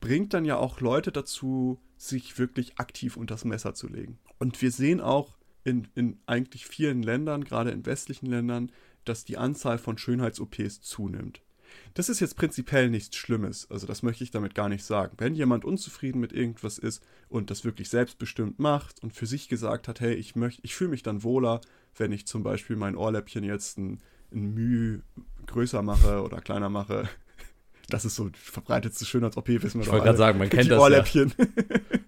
bringt dann ja auch Leute dazu, sich wirklich aktiv unter das Messer zu legen. Und wir sehen auch in, in eigentlich vielen Ländern, gerade in westlichen Ländern, dass die Anzahl von Schönheits-OPs zunimmt. Das ist jetzt prinzipiell nichts Schlimmes, also das möchte ich damit gar nicht sagen. Wenn jemand unzufrieden mit irgendwas ist und das wirklich selbstbestimmt macht und für sich gesagt hat, hey, ich möchte, ich fühle mich dann wohler, wenn ich zum Beispiel mein Ohrläppchen jetzt ein, ein Mühe größer mache oder kleiner mache. [laughs] Das ist so verbreitetste Schönheits-OP, wissen wir Ich wollte gerade sagen, man kennt das Ohrläppchen. Ja.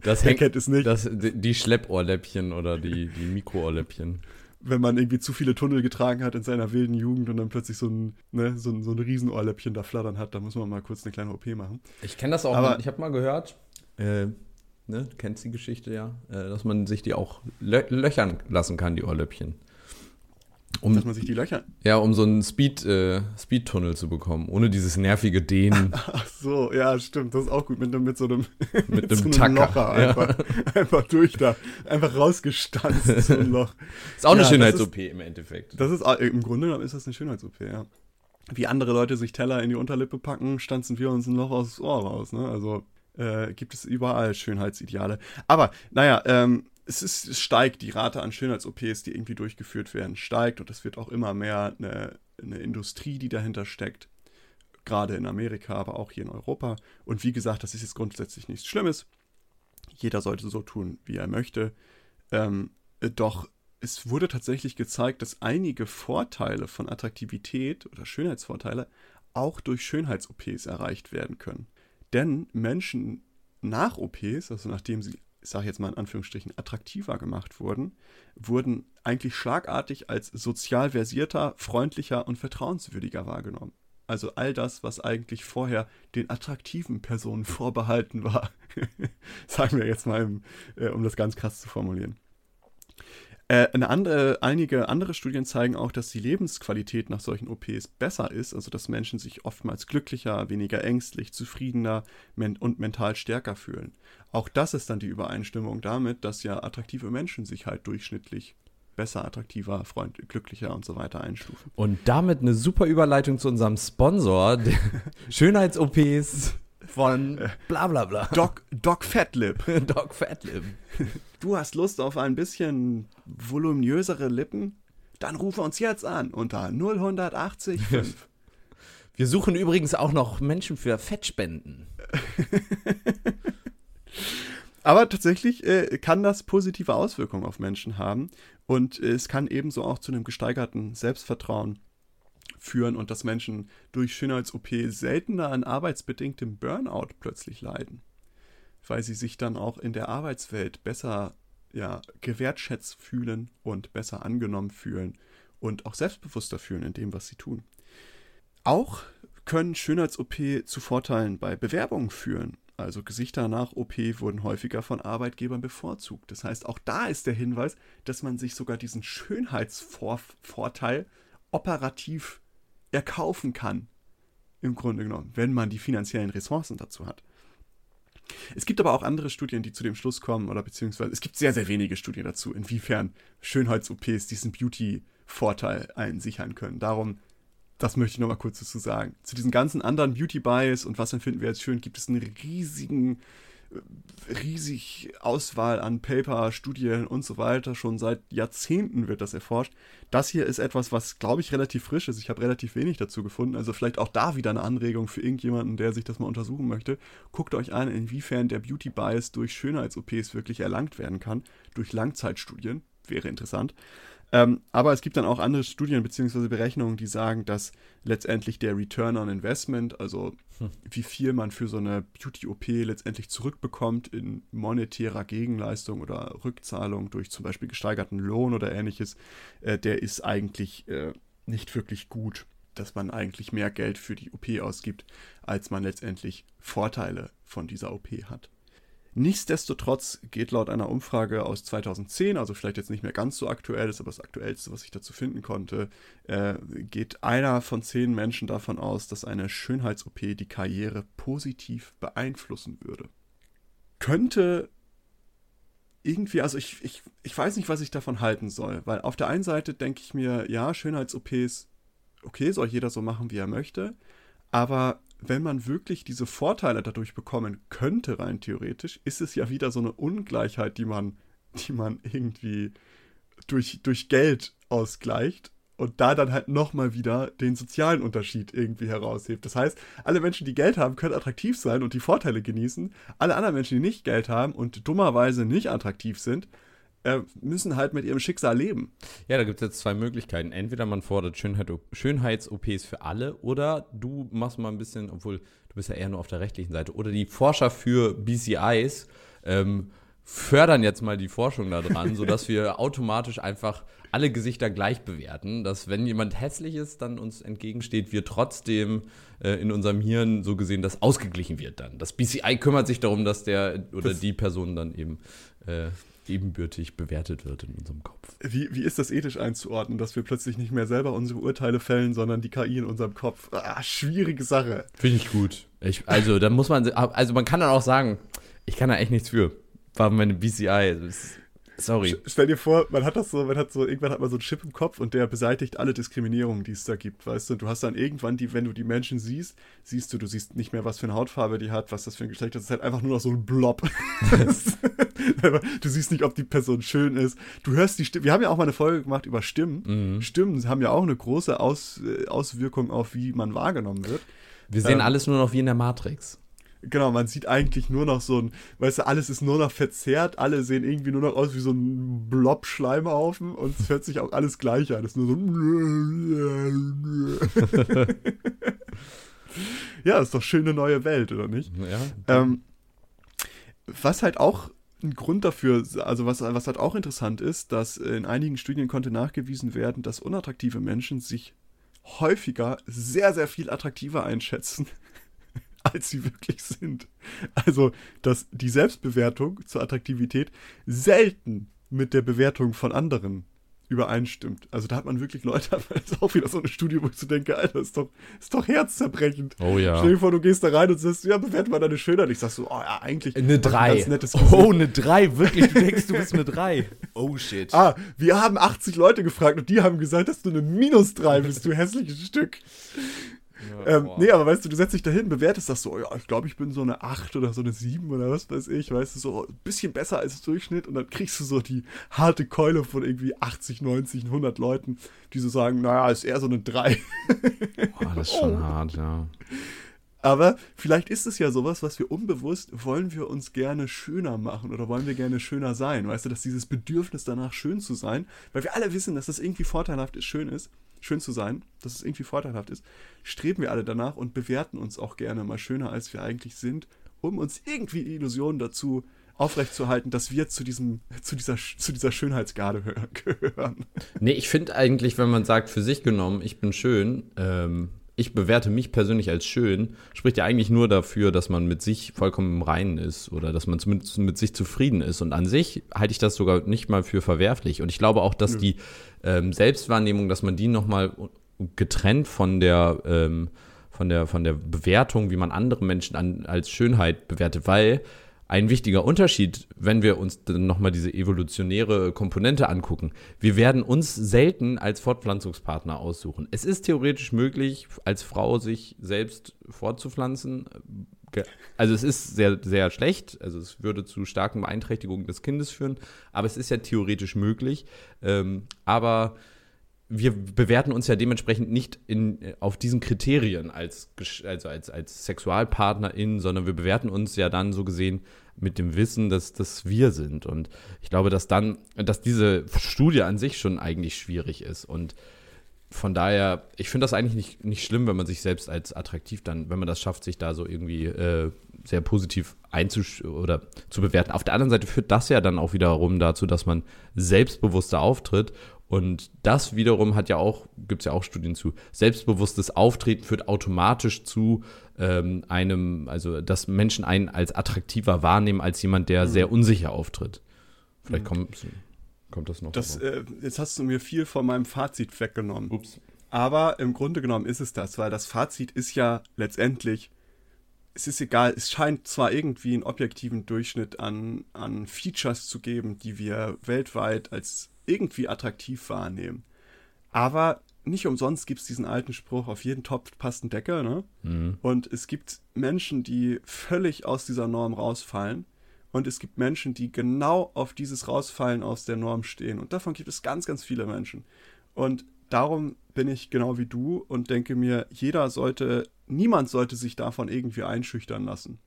Das [laughs] hängt, kennt es nicht. Das, die Schleppohrläppchen oder die, die Mikro-Ohrläppchen wenn man irgendwie zu viele Tunnel getragen hat in seiner wilden Jugend und dann plötzlich so ein, ne, so ein, so ein Riesenohrläppchen da flattern hat, da muss man mal kurz eine kleine OP machen. Ich kenne das auch, Aber, ich habe mal gehört, äh, ne, du kennst die Geschichte ja, äh, dass man sich die auch lö löchern lassen kann, die Ohrläppchen. Um, dass man sich die Löcher. Ja, um so einen Speed, äh, Speed-Tunnel zu bekommen, ohne dieses nervige Dehnen. [laughs] Ach so, ja, stimmt, das ist auch gut mit, mit so einem, mit, [laughs] mit einem so Tacker. Locher einfach, ja. einfach durch da, einfach rausgestanzt, [laughs] so ein Loch. Ist auch ja, eine Schönheits-OP im Endeffekt. Das ist, im Grunde genommen ist das eine Schönheits-OP, ja. Wie andere Leute sich Teller in die Unterlippe packen, stanzen wir uns ein Loch aus dem Ohr raus, ne? Also, äh, gibt es überall Schönheitsideale. Aber, naja, ähm, es, ist, es steigt, die Rate an Schönheits-OPs, die irgendwie durchgeführt werden, steigt und es wird auch immer mehr eine, eine Industrie, die dahinter steckt. Gerade in Amerika, aber auch hier in Europa. Und wie gesagt, das ist jetzt grundsätzlich nichts Schlimmes. Jeder sollte so tun, wie er möchte. Ähm, doch es wurde tatsächlich gezeigt, dass einige Vorteile von Attraktivität oder Schönheitsvorteile auch durch Schönheits-OPs erreicht werden können. Denn Menschen nach OPs, also nachdem sie ich sage jetzt mal in Anführungsstrichen, attraktiver gemacht wurden, wurden eigentlich schlagartig als sozial versierter, freundlicher und vertrauenswürdiger wahrgenommen. Also all das, was eigentlich vorher den attraktiven Personen [laughs] vorbehalten war. [laughs] Sagen wir jetzt mal, äh, um das ganz krass zu formulieren. Äh, andere, einige andere Studien zeigen auch, dass die Lebensqualität nach solchen OPs besser ist, also dass Menschen sich oftmals glücklicher, weniger ängstlich, zufriedener und mental stärker fühlen. Auch das ist dann die Übereinstimmung damit, dass ja attraktive Menschen sich halt durchschnittlich besser, attraktiver, freund, glücklicher und so weiter einstufen. Und damit eine super Überleitung zu unserem Sponsor, [laughs] Schönheits-OPs von bla bla bla. Doc, Doc Fatlip. [laughs] Doc Fatlip. Du hast Lust auf ein bisschen voluminösere Lippen? Dann rufe uns jetzt an unter 0180 [laughs] Wir suchen übrigens auch noch Menschen für Fettspenden. [laughs] Aber tatsächlich äh, kann das positive Auswirkungen auf Menschen haben und äh, es kann ebenso auch zu einem gesteigerten Selbstvertrauen führen und dass Menschen durch Schönheits-OP seltener an arbeitsbedingtem Burnout plötzlich leiden, weil sie sich dann auch in der Arbeitswelt besser ja, gewertschätzt fühlen und besser angenommen fühlen und auch selbstbewusster fühlen in dem, was sie tun. Auch können Schönheits-OP zu Vorteilen bei Bewerbungen führen. Also Gesichter nach OP wurden häufiger von Arbeitgebern bevorzugt. Das heißt, auch da ist der Hinweis, dass man sich sogar diesen Schönheitsvorteil operativ erkaufen kann. im Grunde genommen, wenn man die finanziellen Ressourcen dazu hat. Es gibt aber auch andere Studien, die zu dem Schluss kommen, oder beziehungsweise es gibt sehr, sehr wenige Studien dazu, inwiefern Schönheits-OPs diesen Beauty-Vorteil einen sichern können. Darum, das möchte ich nochmal kurz dazu sagen. Zu diesen ganzen anderen Beauty-Bias und was empfinden wir als schön, gibt es einen riesigen riesig Auswahl an Paper, Studien und so weiter. Schon seit Jahrzehnten wird das erforscht. Das hier ist etwas, was, glaube ich, relativ frisch ist. Ich habe relativ wenig dazu gefunden. Also vielleicht auch da wieder eine Anregung für irgendjemanden, der sich das mal untersuchen möchte. Guckt euch an, inwiefern der Beauty Bias durch Schönheits-OPs wirklich erlangt werden kann. Durch Langzeitstudien. Wäre interessant. Ähm, aber es gibt dann auch andere Studien bzw. Berechnungen, die sagen, dass letztendlich der Return on Investment, also hm. wie viel man für so eine Beauty-OP letztendlich zurückbekommt in monetärer Gegenleistung oder Rückzahlung durch zum Beispiel gesteigerten Lohn oder ähnliches, äh, der ist eigentlich äh, nicht wirklich gut, dass man eigentlich mehr Geld für die OP ausgibt, als man letztendlich Vorteile von dieser OP hat. Nichtsdestotrotz geht laut einer Umfrage aus 2010, also vielleicht jetzt nicht mehr ganz so aktuell ist, aber das aktuellste, was ich dazu finden konnte, äh, geht einer von zehn Menschen davon aus, dass eine Schönheits-OP die Karriere positiv beeinflussen würde. Könnte irgendwie, also ich, ich, ich weiß nicht, was ich davon halten soll, weil auf der einen Seite denke ich mir, ja, Schönheits-OPs, okay, soll jeder so machen, wie er möchte, aber wenn man wirklich diese Vorteile dadurch bekommen könnte, rein theoretisch, ist es ja wieder so eine Ungleichheit, die man, die man irgendwie durch, durch Geld ausgleicht und da dann halt nochmal wieder den sozialen Unterschied irgendwie heraushebt. Das heißt, alle Menschen, die Geld haben, können attraktiv sein und die Vorteile genießen. Alle anderen Menschen, die nicht Geld haben und dummerweise nicht attraktiv sind, müssen halt mit ihrem Schicksal leben. Ja, da gibt es jetzt zwei Möglichkeiten. Entweder man fordert Schönheit, Schönheits-OPs für alle oder du machst mal ein bisschen, obwohl du bist ja eher nur auf der rechtlichen Seite, oder die Forscher für BCIs ähm, fördern jetzt mal die Forschung daran, [laughs] sodass wir automatisch einfach alle Gesichter gleich bewerten, dass wenn jemand hässlich ist, dann uns entgegensteht, wir trotzdem äh, in unserem Hirn so gesehen das ausgeglichen wird dann. Das BCI kümmert sich darum, dass der oder das die Person dann eben äh, ebenbürtig bewertet wird in unserem Kopf. Wie, wie ist das ethisch einzuordnen, dass wir plötzlich nicht mehr selber unsere Urteile fällen, sondern die KI in unserem Kopf? Ah, schwierige Sache. Finde ich gut. Ich, also, da muss man, also man kann dann auch sagen, ich kann da echt nichts für. War meine BCI. Das Sorry. Stell dir vor, man hat das so, man hat so, irgendwann hat man so einen Chip im Kopf und der beseitigt alle Diskriminierungen, die es da gibt, weißt du? Und du hast dann irgendwann die, wenn du die Menschen siehst, siehst du, du siehst nicht mehr, was für eine Hautfarbe die hat, was das für ein Geschlecht ist. Es ist halt einfach nur noch so ein Blob. [laughs] du siehst nicht, ob die Person schön ist. Du hörst die Stimme. Wir haben ja auch mal eine Folge gemacht über Stimmen. Mhm. Stimmen haben ja auch eine große Aus, äh, Auswirkung auf, wie man wahrgenommen wird. Wir sehen ähm, alles nur noch wie in der Matrix. Genau, man sieht eigentlich nur noch so ein, weißt du, alles ist nur noch verzerrt, alle sehen irgendwie nur noch aus wie so ein Blob-Schleimhaufen und es hört sich auch alles gleich an. Es ist nur so. [laughs] ja, ist doch schöne neue Welt, oder nicht? Ja. Ähm, was halt auch ein Grund dafür, also was, was halt auch interessant ist, dass in einigen Studien konnte nachgewiesen werden, dass unattraktive Menschen sich häufiger sehr, sehr viel attraktiver einschätzen [laughs] als sie wirklich sind. Also, dass die Selbstbewertung zur Attraktivität selten mit der Bewertung von anderen übereinstimmt. Also da hat man wirklich Leute, [laughs] das ist auch wieder so eine Studie, wo ich so denke, Alter, ist doch, ist doch herzzerbrechend. Oh ja. Stell dir vor, du gehst da rein und sagst, ja, bewerte mal deine Schönheit. Ich sag so, oh ja, eigentlich. Eine 3. Oh, eine 3, wirklich, du denkst, du bist eine 3. [laughs] Oh shit. Ah, wir haben 80 Leute gefragt und die haben gesagt, dass du eine Minus 3 bist, du hässliches Stück. Ja, ähm, nee, aber weißt du, du setzt dich dahin, bewertest das so, ja, ich glaube, ich bin so eine 8 oder so eine 7 oder was weiß ich, weißt du, so ein bisschen besser als Durchschnitt und dann kriegst du so die harte Keule von irgendwie 80, 90, 100 Leuten, die so sagen, naja, ist eher so eine 3. [laughs] Boah, das ist schon oh. hart, ja. Aber vielleicht ist es ja sowas, was wir unbewusst, wollen wir uns gerne schöner machen oder wollen wir gerne schöner sein, weißt du, dass dieses Bedürfnis danach schön zu sein, weil wir alle wissen, dass das irgendwie vorteilhaft ist, schön ist, schön zu sein, dass es irgendwie vorteilhaft ist, streben wir alle danach und bewerten uns auch gerne mal schöner, als wir eigentlich sind, um uns irgendwie die Illusion dazu aufrechtzuerhalten, dass wir zu diesem, zu dieser, zu dieser Schönheitsgarde [laughs] gehören. Nee, ich finde eigentlich, wenn man sagt, für sich genommen, ich bin schön, ähm, ich bewerte mich persönlich als schön, spricht ja eigentlich nur dafür, dass man mit sich vollkommen im Reinen ist oder dass man zumindest mit sich zufrieden ist. Und an sich halte ich das sogar nicht mal für verwerflich. Und ich glaube auch, dass ja. die ähm, Selbstwahrnehmung, dass man die nochmal getrennt von der, ähm, von der, von der Bewertung, wie man andere Menschen an, als Schönheit bewertet, weil ein wichtiger Unterschied, wenn wir uns dann nochmal diese evolutionäre Komponente angucken. Wir werden uns selten als Fortpflanzungspartner aussuchen. Es ist theoretisch möglich, als Frau sich selbst fortzupflanzen. Also es ist sehr, sehr schlecht, also es würde zu starken Beeinträchtigungen des Kindes führen, aber es ist ja theoretisch möglich. Ähm, aber wir bewerten uns ja dementsprechend nicht in, auf diesen Kriterien als, also als, als Sexualpartnerin, sondern wir bewerten uns ja dann so gesehen mit dem Wissen, dass das wir sind. Und ich glaube, dass dann, dass diese Studie an sich schon eigentlich schwierig ist. Und von daher, ich finde das eigentlich nicht, nicht schlimm, wenn man sich selbst als attraktiv dann, wenn man das schafft, sich da so irgendwie äh, sehr positiv einzusch oder zu bewerten. Auf der anderen Seite führt das ja dann auch wiederum dazu, dass man selbstbewusster auftritt und das wiederum hat ja auch, gibt es ja auch Studien zu, selbstbewusstes Auftreten führt automatisch zu ähm, einem, also dass Menschen einen als attraktiver wahrnehmen als jemand, der mhm. sehr unsicher auftritt. Vielleicht mhm. kommt, kommt das noch. Das, äh, jetzt hast du mir viel von meinem Fazit weggenommen. Ups. Aber im Grunde genommen ist es das, weil das Fazit ist ja letztendlich, es ist egal, es scheint zwar irgendwie einen objektiven Durchschnitt an, an Features zu geben, die wir weltweit als irgendwie attraktiv wahrnehmen. Aber nicht umsonst gibt es diesen alten Spruch, auf jeden Topf passt ein Deckel, ne? Mhm. Und es gibt Menschen, die völlig aus dieser Norm rausfallen. Und es gibt Menschen, die genau auf dieses Rausfallen aus der Norm stehen. Und davon gibt es ganz, ganz viele Menschen. Und darum bin ich genau wie du und denke mir, jeder sollte, niemand sollte sich davon irgendwie einschüchtern lassen.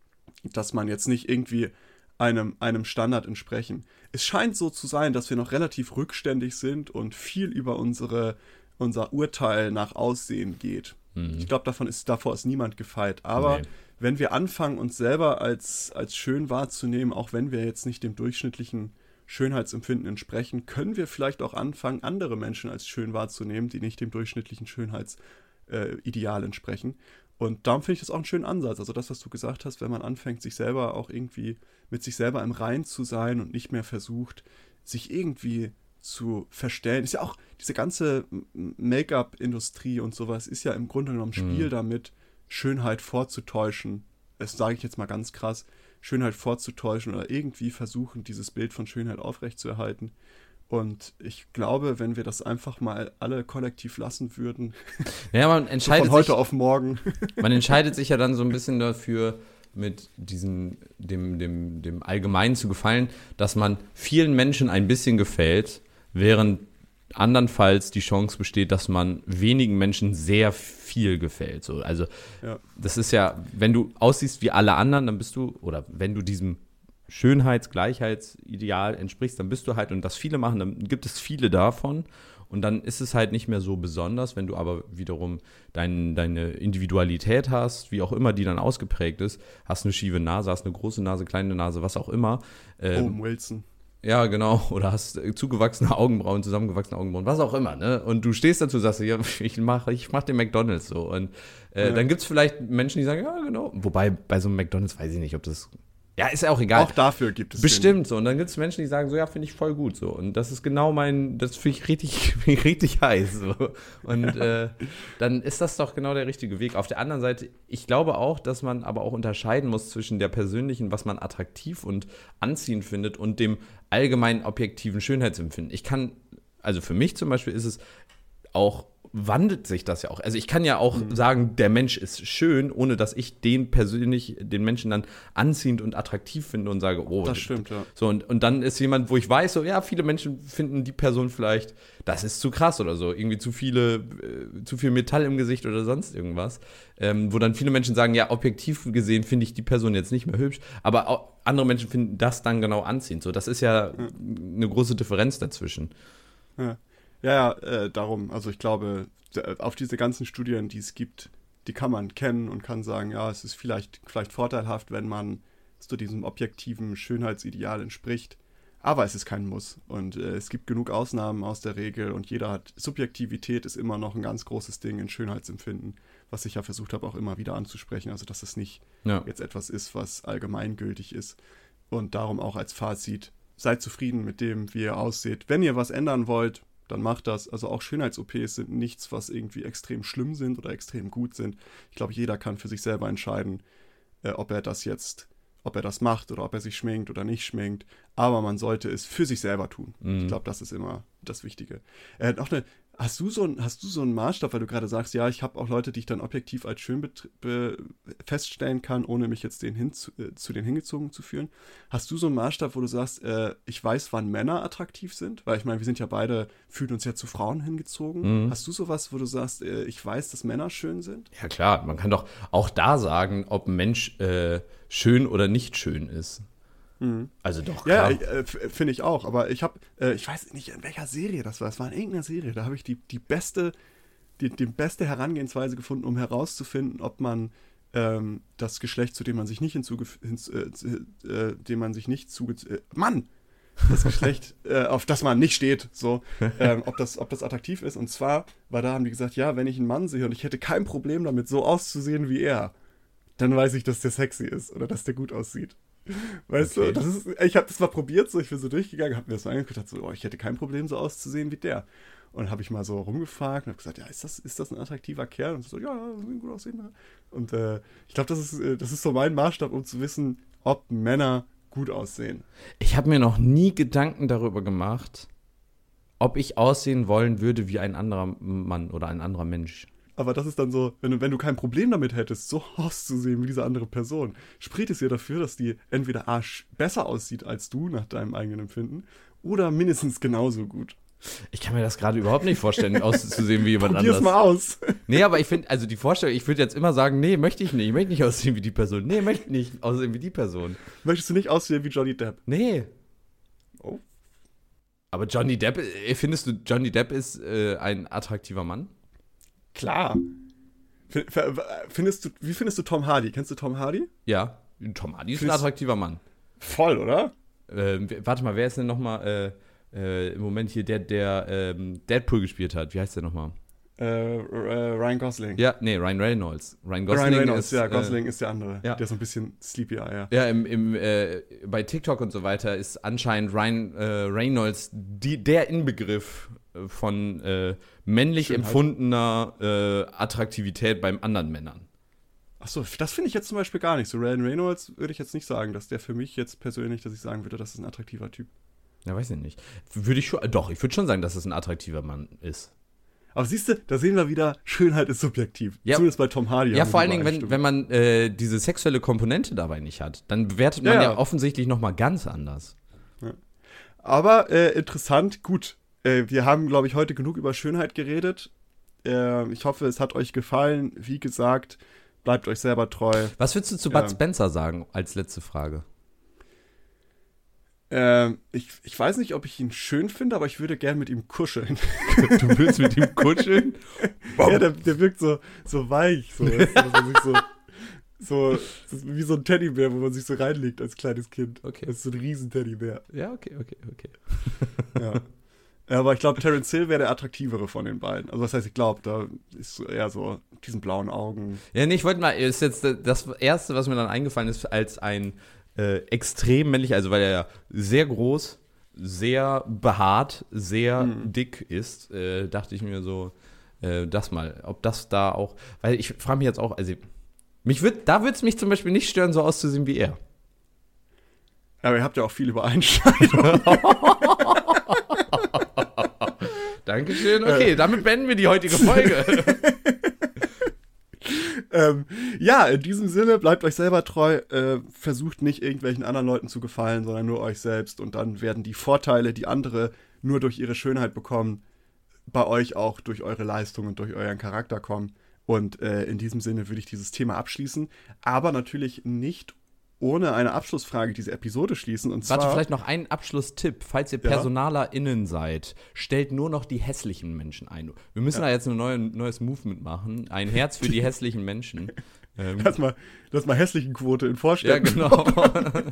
Dass man jetzt nicht irgendwie einem, einem Standard entsprechen. Es scheint so zu sein, dass wir noch relativ rückständig sind und viel über unsere, unser Urteil nach Aussehen geht. Mhm. Ich glaube, davon ist, davor ist niemand gefeit. Aber nee. wenn wir anfangen, uns selber als, als schön wahrzunehmen, auch wenn wir jetzt nicht dem durchschnittlichen Schönheitsempfinden entsprechen, können wir vielleicht auch anfangen, andere Menschen als schön wahrzunehmen, die nicht dem durchschnittlichen Schönheitsideal äh, entsprechen. Und darum finde ich das auch einen schönen Ansatz. Also das, was du gesagt hast, wenn man anfängt, sich selber auch irgendwie mit sich selber im Rein zu sein und nicht mehr versucht, sich irgendwie zu verstellen. Ist ja auch diese ganze Make-up-Industrie und sowas ist ja im Grunde genommen Spiel mhm. damit, Schönheit vorzutäuschen. Das sage ich jetzt mal ganz krass. Schönheit vorzutäuschen oder irgendwie versuchen, dieses Bild von Schönheit aufrechtzuerhalten. Und ich glaube, wenn wir das einfach mal alle kollektiv lassen würden, [laughs] ja, man entscheidet so von heute sich, auf morgen. [laughs] man entscheidet sich ja dann so ein bisschen dafür, mit diesem, dem, dem, dem Allgemeinen zu gefallen, dass man vielen Menschen ein bisschen gefällt, während andernfalls die Chance besteht, dass man wenigen Menschen sehr viel gefällt. So, also ja. das ist ja, wenn du aussiehst wie alle anderen, dann bist du, oder wenn du diesem Schönheits-, Gleichheitsideal entsprichst, dann bist du halt, und das viele machen, dann gibt es viele davon. Und dann ist es halt nicht mehr so besonders, wenn du aber wiederum dein, deine Individualität hast, wie auch immer die dann ausgeprägt ist, hast eine schiefe Nase, hast eine große Nase, kleine Nase, was auch immer. Ähm, oh, Wilson. Ja, genau. Oder hast zugewachsene Augenbrauen, zusammengewachsene Augenbrauen, was auch immer, ne? Und du stehst dazu, sagst ja, ich mach, ich mach den McDonalds so. Und äh, ja. dann gibt es vielleicht Menschen, die sagen, ja, genau. Wobei bei so einem McDonalds weiß ich nicht, ob das ja, ist ja auch egal. Auch dafür gibt es. Bestimmt den. so. Und dann gibt es Menschen, die sagen so, ja, finde ich voll gut so. Und das ist genau mein, das finde ich richtig, [laughs] richtig heiß. So. Und äh, dann ist das doch genau der richtige Weg. Auf der anderen Seite, ich glaube auch, dass man aber auch unterscheiden muss zwischen der persönlichen, was man attraktiv und anziehend findet, und dem allgemeinen objektiven Schönheitsempfinden. Ich kann, also für mich zum Beispiel ist es auch wandelt sich das ja auch. Also ich kann ja auch mhm. sagen, der Mensch ist schön, ohne dass ich den persönlich, den Menschen dann anziehend und attraktiv finde und sage, oh. Das stimmt, ja. So, und, und dann ist jemand, wo ich weiß, so, ja, viele Menschen finden die Person vielleicht, das ist zu krass oder so, irgendwie zu viele, äh, zu viel Metall im Gesicht oder sonst irgendwas. Ähm, wo dann viele Menschen sagen, ja, objektiv gesehen finde ich die Person jetzt nicht mehr hübsch, aber andere Menschen finden das dann genau anziehend. So, das ist ja mhm. eine große Differenz dazwischen. Ja. Ja, äh, darum. Also ich glaube, auf diese ganzen Studien, die es gibt, die kann man kennen und kann sagen, ja, es ist vielleicht, vielleicht vorteilhaft, wenn man zu diesem objektiven Schönheitsideal entspricht. Aber es ist kein Muss. Und äh, es gibt genug Ausnahmen aus der Regel und jeder hat. Subjektivität ist immer noch ein ganz großes Ding in Schönheitsempfinden, was ich ja versucht habe, auch immer wieder anzusprechen. Also, dass es nicht ja. jetzt etwas ist, was allgemeingültig ist. Und darum auch als Fazit, seid zufrieden mit dem, wie ihr aussieht. Wenn ihr was ändern wollt, dann macht das. Also auch Schönheits-OPs sind nichts, was irgendwie extrem schlimm sind oder extrem gut sind. Ich glaube, jeder kann für sich selber entscheiden, äh, ob er das jetzt, ob er das macht oder ob er sich schminkt oder nicht schminkt. Aber man sollte es für sich selber tun. Mhm. Ich glaube, das ist immer das Wichtige. Hat noch eine Hast du so, ein, hast du so einen Maßstab, weil du gerade sagst, ja, ich habe auch Leute, die ich dann objektiv als schön feststellen kann, ohne mich jetzt den hin zu, äh, zu denen hingezogen zu führen. Hast du so einen Maßstab, wo du sagst, äh, ich weiß, wann Männer attraktiv sind? Weil ich meine, wir sind ja beide, fühlen uns ja zu Frauen hingezogen. Mhm. Hast du sowas, wo du sagst, äh, ich weiß, dass Männer schön sind? Ja, klar. Man kann doch auch da sagen, ob ein Mensch äh, schön oder nicht schön ist. Mhm. Also doch. Ja, äh, finde ich auch. Aber ich habe, äh, ich weiß nicht, in welcher Serie das war. Es war in irgendeiner Serie. Da habe ich die, die beste, die, die beste Herangehensweise gefunden, um herauszufinden, ob man ähm, das Geschlecht, zu dem man sich nicht hinzuge hinz, äh, äh, dem man sich nicht zuge äh, Mann, das Geschlecht, [laughs] äh, auf das man nicht steht, so, [laughs] ähm, ob, das, ob das attraktiv ist. Und zwar war da, haben die gesagt, ja, wenn ich einen Mann sehe und ich hätte kein Problem damit, so auszusehen wie er, dann weiß ich, dass der sexy ist oder dass der gut aussieht. Weißt okay. du, das ist, ich habe das mal probiert, so ich bin so durchgegangen, habe mir das mal angeguckt, dachte so, oh, ich hätte kein Problem, so auszusehen wie der. Und habe ich mal so rumgefragt und habe gesagt, ja, ist das, ist das ein attraktiver Kerl? Und so, ja, gut aussehen. Und äh, ich glaube, das ist, äh, das ist so mein Maßstab, um zu wissen, ob Männer gut aussehen. Ich habe mir noch nie Gedanken darüber gemacht, ob ich aussehen wollen würde wie ein anderer Mann oder ein anderer Mensch. Aber das ist dann so, wenn du, wenn du kein Problem damit hättest, so auszusehen wie diese andere Person, spricht es ja dafür, dass die entweder A, besser aussieht als du nach deinem eigenen Empfinden oder mindestens genauso gut. Ich kann mir das gerade überhaupt nicht vorstellen, auszusehen wie jemand Probier's anders. mal aus. Nee, aber ich finde, also die Vorstellung, ich würde jetzt immer sagen, nee, möchte ich nicht. Ich möchte nicht aussehen wie die Person. Nee, möchte nicht aussehen wie die Person. Möchtest du nicht aussehen wie Johnny Depp? Nee. Oh. Aber Johnny Depp, äh, findest du, Johnny Depp ist äh, ein attraktiver Mann? Klar. Findest du, wie findest du Tom Hardy? Kennst du Tom Hardy? Ja, Tom Hardy ist Findest ein attraktiver Mann. Voll, oder? Ähm, warte mal, wer ist denn nochmal äh, äh, im Moment hier der, der ähm, Deadpool gespielt hat? Wie heißt der nochmal? Äh, äh, Ryan Gosling. Ja, nee, Ryan Reynolds. Ryan Gosling, Ryan Reynolds, ist, ja, äh, Gosling ist der andere. Ja. Der ist so ein bisschen sleepy Eye. Ja, im, im, äh, bei TikTok und so weiter ist anscheinend Ryan Reynolds die, der Inbegriff von äh, männlich Schönheit. empfundener äh, Attraktivität beim anderen Männern. Achso, das finde ich jetzt zum Beispiel gar nicht. So Ryan Reynolds würde ich jetzt nicht sagen, dass der für mich jetzt persönlich, dass ich sagen würde, das ist ein attraktiver Typ. Ja, weiß ich nicht. Würde ich schon, doch, ich würde schon sagen, dass es ein attraktiver Mann ist. Aber siehst du, da sehen wir wieder, Schönheit ist subjektiv. Ja. Zumindest bei Tom Hardy. Ja, vor allen Dingen, wenn, wenn man äh, diese sexuelle Komponente dabei nicht hat, dann bewertet man ja, ja offensichtlich noch mal ganz anders. Ja. Aber äh, interessant, gut, äh, wir haben, glaube ich, heute genug über Schönheit geredet. Äh, ich hoffe, es hat euch gefallen. Wie gesagt, bleibt euch selber treu. Was würdest du zu Bud Spencer sagen als letzte Frage? Ähm, ich, ich weiß nicht, ob ich ihn schön finde, aber ich würde gern mit ihm kuscheln. [laughs] du willst mit ihm kuscheln? [laughs] ja, der, der wirkt so, so weich, so, [laughs] so, so wie so ein Teddybär, wo man sich so reinlegt als kleines Kind. Okay. Das ist so ein riesen Teddybär. Ja, okay, okay, okay. ja. Ja, aber ich glaube, Terence Hill wäre der attraktivere von den beiden. Also, das heißt, ich glaube, da ist eher so diesen blauen Augen. Ja, nee, ich wollte mal, ist jetzt das Erste, was mir dann eingefallen ist, als ein äh, extrem männlich, also weil er sehr groß, sehr behaart, sehr hm. dick ist, äh, dachte ich mir so, äh, das mal, ob das da auch, weil ich frage mich jetzt auch, also, mich wird, da würde es mich zum Beispiel nicht stören, so auszusehen wie er. Aber ihr habt ja auch viel Übereinstimmung. [laughs] Dankeschön. Okay, äh. damit beenden wir die heutige Folge. [laughs] ähm, ja, in diesem Sinne, bleibt euch selber treu. Äh, versucht nicht irgendwelchen anderen Leuten zu gefallen, sondern nur euch selbst. Und dann werden die Vorteile, die andere nur durch ihre Schönheit bekommen, bei euch auch durch eure Leistung und durch euren Charakter kommen. Und äh, in diesem Sinne würde ich dieses Thema abschließen, aber natürlich nicht ohne eine Abschlussfrage diese Episode schließen. Und Warte, vielleicht noch ein Abschlusstipp. Falls ihr PersonalerInnen ja. seid, stellt nur noch die hässlichen Menschen ein. Wir müssen ja. da jetzt ein neue, neues Movement machen. Ein Herz für die [laughs] hässlichen Menschen. Ähm, lass, mal, lass mal hässlichen Quote in Vorstellungen. Ja, genau. [laughs]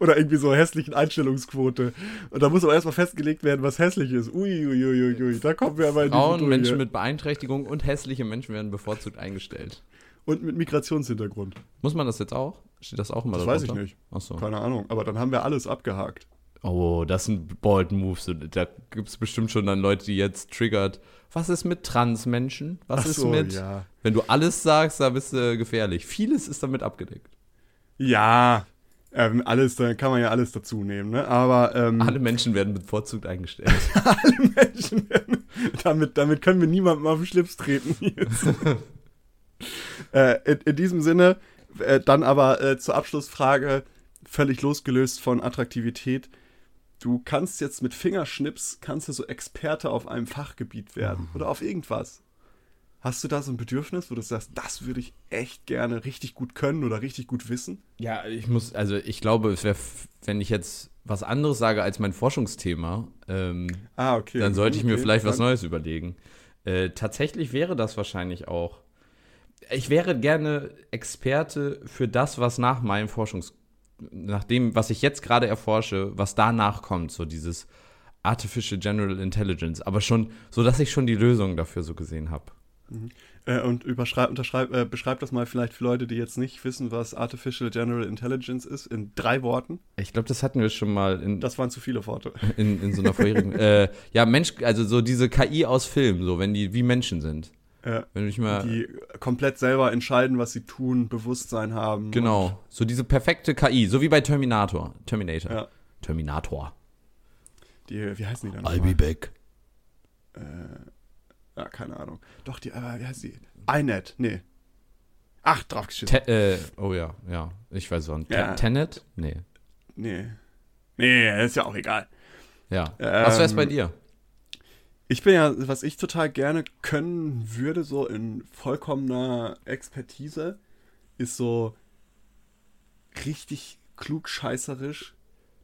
Oder irgendwie so hässlichen Einstellungsquote. Und da muss aber erstmal festgelegt werden, was hässlich ist. Uiuiuiui, ui, ui, ui. da kommen wir aber in Frauen, Menschen mit Beeinträchtigung und hässliche Menschen werden bevorzugt eingestellt. Und mit Migrationshintergrund. Muss man das jetzt auch? Steht das auch immer Das weiß ich nicht. Achso. Keine Ahnung. Aber dann haben wir alles abgehakt. Oh, das sind bold Moves. Da gibt es bestimmt schon dann Leute, die jetzt triggert. Was ist mit Transmenschen? Was Ach ist so, mit, ja. wenn du alles sagst, da bist du gefährlich. Vieles ist damit abgedeckt. Ja, ähm, alles, da kann man ja alles dazu nehmen, ne? Aber ähm, alle Menschen werden bevorzugt eingestellt. [laughs] alle Menschen werden. Damit, damit können wir niemandem auf den Schlips treten. [laughs] [laughs] äh, in, in, diesem Sinne, äh, dann aber äh, zur Abschlussfrage, völlig losgelöst von Attraktivität du kannst jetzt mit Fingerschnips, kannst du so Experte auf einem Fachgebiet werden oder auf irgendwas. Hast du da so ein Bedürfnis, wo du sagst, das würde ich echt gerne richtig gut können oder richtig gut wissen? Ja, ich muss, also ich glaube, es wäre, wenn ich jetzt was anderes sage als mein Forschungsthema, ähm, ah, okay. dann sollte ich mir okay, vielleicht was Neues überlegen. Äh, tatsächlich wäre das wahrscheinlich auch. Ich wäre gerne Experte für das, was nach meinem Forschungsgebiet nach dem, was ich jetzt gerade erforsche, was danach kommt, so dieses Artificial General Intelligence, aber schon, so dass ich schon die Lösung dafür so gesehen habe. Mhm. Äh, und überschreib, unterschreib, äh, beschreib das mal vielleicht für Leute, die jetzt nicht wissen, was Artificial General Intelligence ist, in drei Worten. Ich glaube, das hatten wir schon mal in. Das waren zu viele Worte. In, in so einer vorherigen. äh, ja, Mensch, also so diese KI aus Film, so wenn die wie Menschen sind. Ja, Wenn ich mal, die komplett selber entscheiden, was sie tun, Bewusstsein haben. Genau. So diese perfekte KI, so wie bei Terminator. Terminator. Ja. Terminator. Die, wie heißen die dann? I'll be back. Äh, ja, keine Ahnung. Doch, die, äh, wie heißt die? iNet, nee. Ach, draufgeschissen. Te äh, oh ja, ja. Ich weiß auch. Ja. Tenet? Nee. Nee. Nee, ist ja auch egal. Ja. Ähm, was wär's bei dir? Ich bin ja, was ich total gerne können würde, so in vollkommener Expertise, ist so richtig klugscheißerisch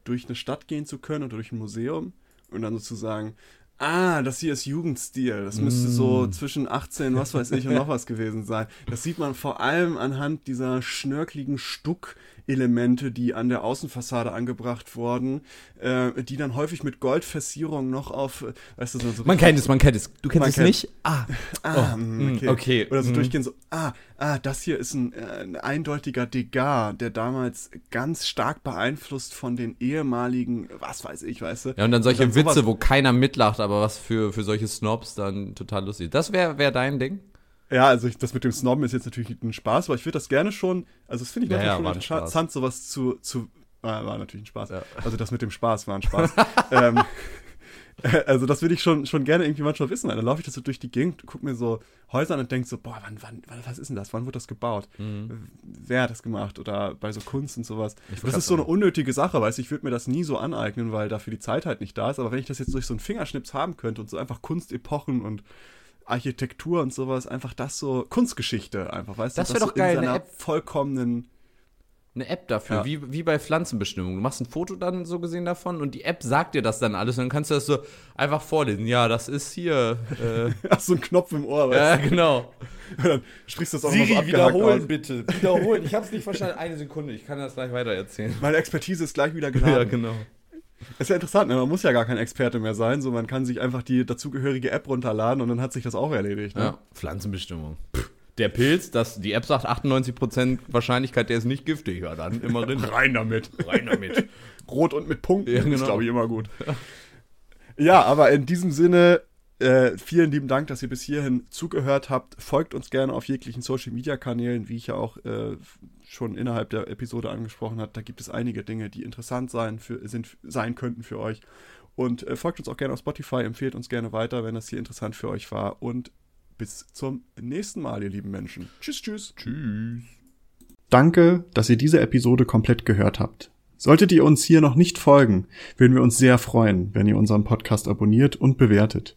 durch eine Stadt gehen zu können oder durch ein Museum und dann sozusagen, ah, das hier ist Jugendstil. Das müsste mm. so zwischen 18, was weiß ich, und noch was gewesen sein. Das sieht man vor allem anhand dieser schnörkeligen Stuck- Elemente, die an der Außenfassade angebracht wurden, äh, die dann häufig mit Goldversierung noch auf, weißt du, so, so Man kennt es, man kennt es. Du kennst es kennt. nicht? Ah, ah oh, mm, okay. okay. Oder so mm. durchgehen so, ah, ah, das hier ist ein, äh, ein eindeutiger Degas, der damals ganz stark beeinflusst von den ehemaligen, was weiß ich, weißt du. Ja, und dann solche und dann Witze, wo keiner mitlacht, aber was für, für solche Snobs dann total lustig. Das wäre wär dein Ding? Ja, also ich, das mit dem Snobben ist jetzt natürlich ein Spaß, aber ich würde das gerne schon, also das finde ich ja, ja, schon interessant, sowas zu, zu ah, war natürlich ein Spaß. Ja. Also das mit dem Spaß war ein Spaß. [laughs] ähm, also das würde ich schon, schon gerne irgendwie manchmal wissen. Dann laufe ich das so durch die Gegend, gucke mir so Häuser an und denke so, boah, wann, wann, was ist denn das? Wann wurde das gebaut? Mhm. Wer hat das gemacht? Oder bei so Kunst und sowas. Das ist so eine unnötige Sache, weißt du, ich würde mir das nie so aneignen, weil dafür die Zeit halt nicht da ist. Aber wenn ich das jetzt durch so einen Fingerschnips haben könnte und so einfach Kunstepochen und Architektur und sowas, einfach das so, Kunstgeschichte einfach, weißt das du? Das wäre doch geil, eine App. vollkommenen eine App dafür, ja. wie, wie bei Pflanzenbestimmung. Du machst ein Foto dann so gesehen davon und die App sagt dir das dann alles und dann kannst du das so einfach vorlesen. Ja, das ist hier. Äh [laughs] Hast so einen Knopf im Ohr, weißt Ja, genau. [laughs] dann sprichst du das auch Siri, mal so wiederholen aus. bitte. [laughs] Wiederholen. Ich hab's nicht verstanden. Eine Sekunde, ich kann das gleich weiter erzählen. Meine Expertise ist gleich wieder geladen. Ja, genau. Ist ja interessant, ne? man muss ja gar kein Experte mehr sein, so man kann sich einfach die dazugehörige App runterladen und dann hat sich das auch erledigt. Ne? Ja, Pflanzenbestimmung. Der Pilz, das, die App sagt 98% Wahrscheinlichkeit, der ist nicht giftig. Ja, dann immerhin. [laughs] Rein damit. Rein damit. Rot und mit Punkten ja, genau. ist, glaube ich, immer gut. Ja, aber in diesem Sinne, äh, vielen lieben Dank, dass ihr bis hierhin zugehört habt. Folgt uns gerne auf jeglichen Social Media Kanälen, wie ich ja auch äh, schon innerhalb der Episode angesprochen habe. Da gibt es einige Dinge, die interessant sein, für, sind, sein könnten für euch. Und äh, folgt uns auch gerne auf Spotify, empfehlt uns gerne weiter, wenn das hier interessant für euch war. Und bis zum nächsten Mal, ihr lieben Menschen. Tschüss, tschüss. Tschüss. Danke, dass ihr diese Episode komplett gehört habt. Solltet ihr uns hier noch nicht folgen, würden wir uns sehr freuen, wenn ihr unseren Podcast abonniert und bewertet.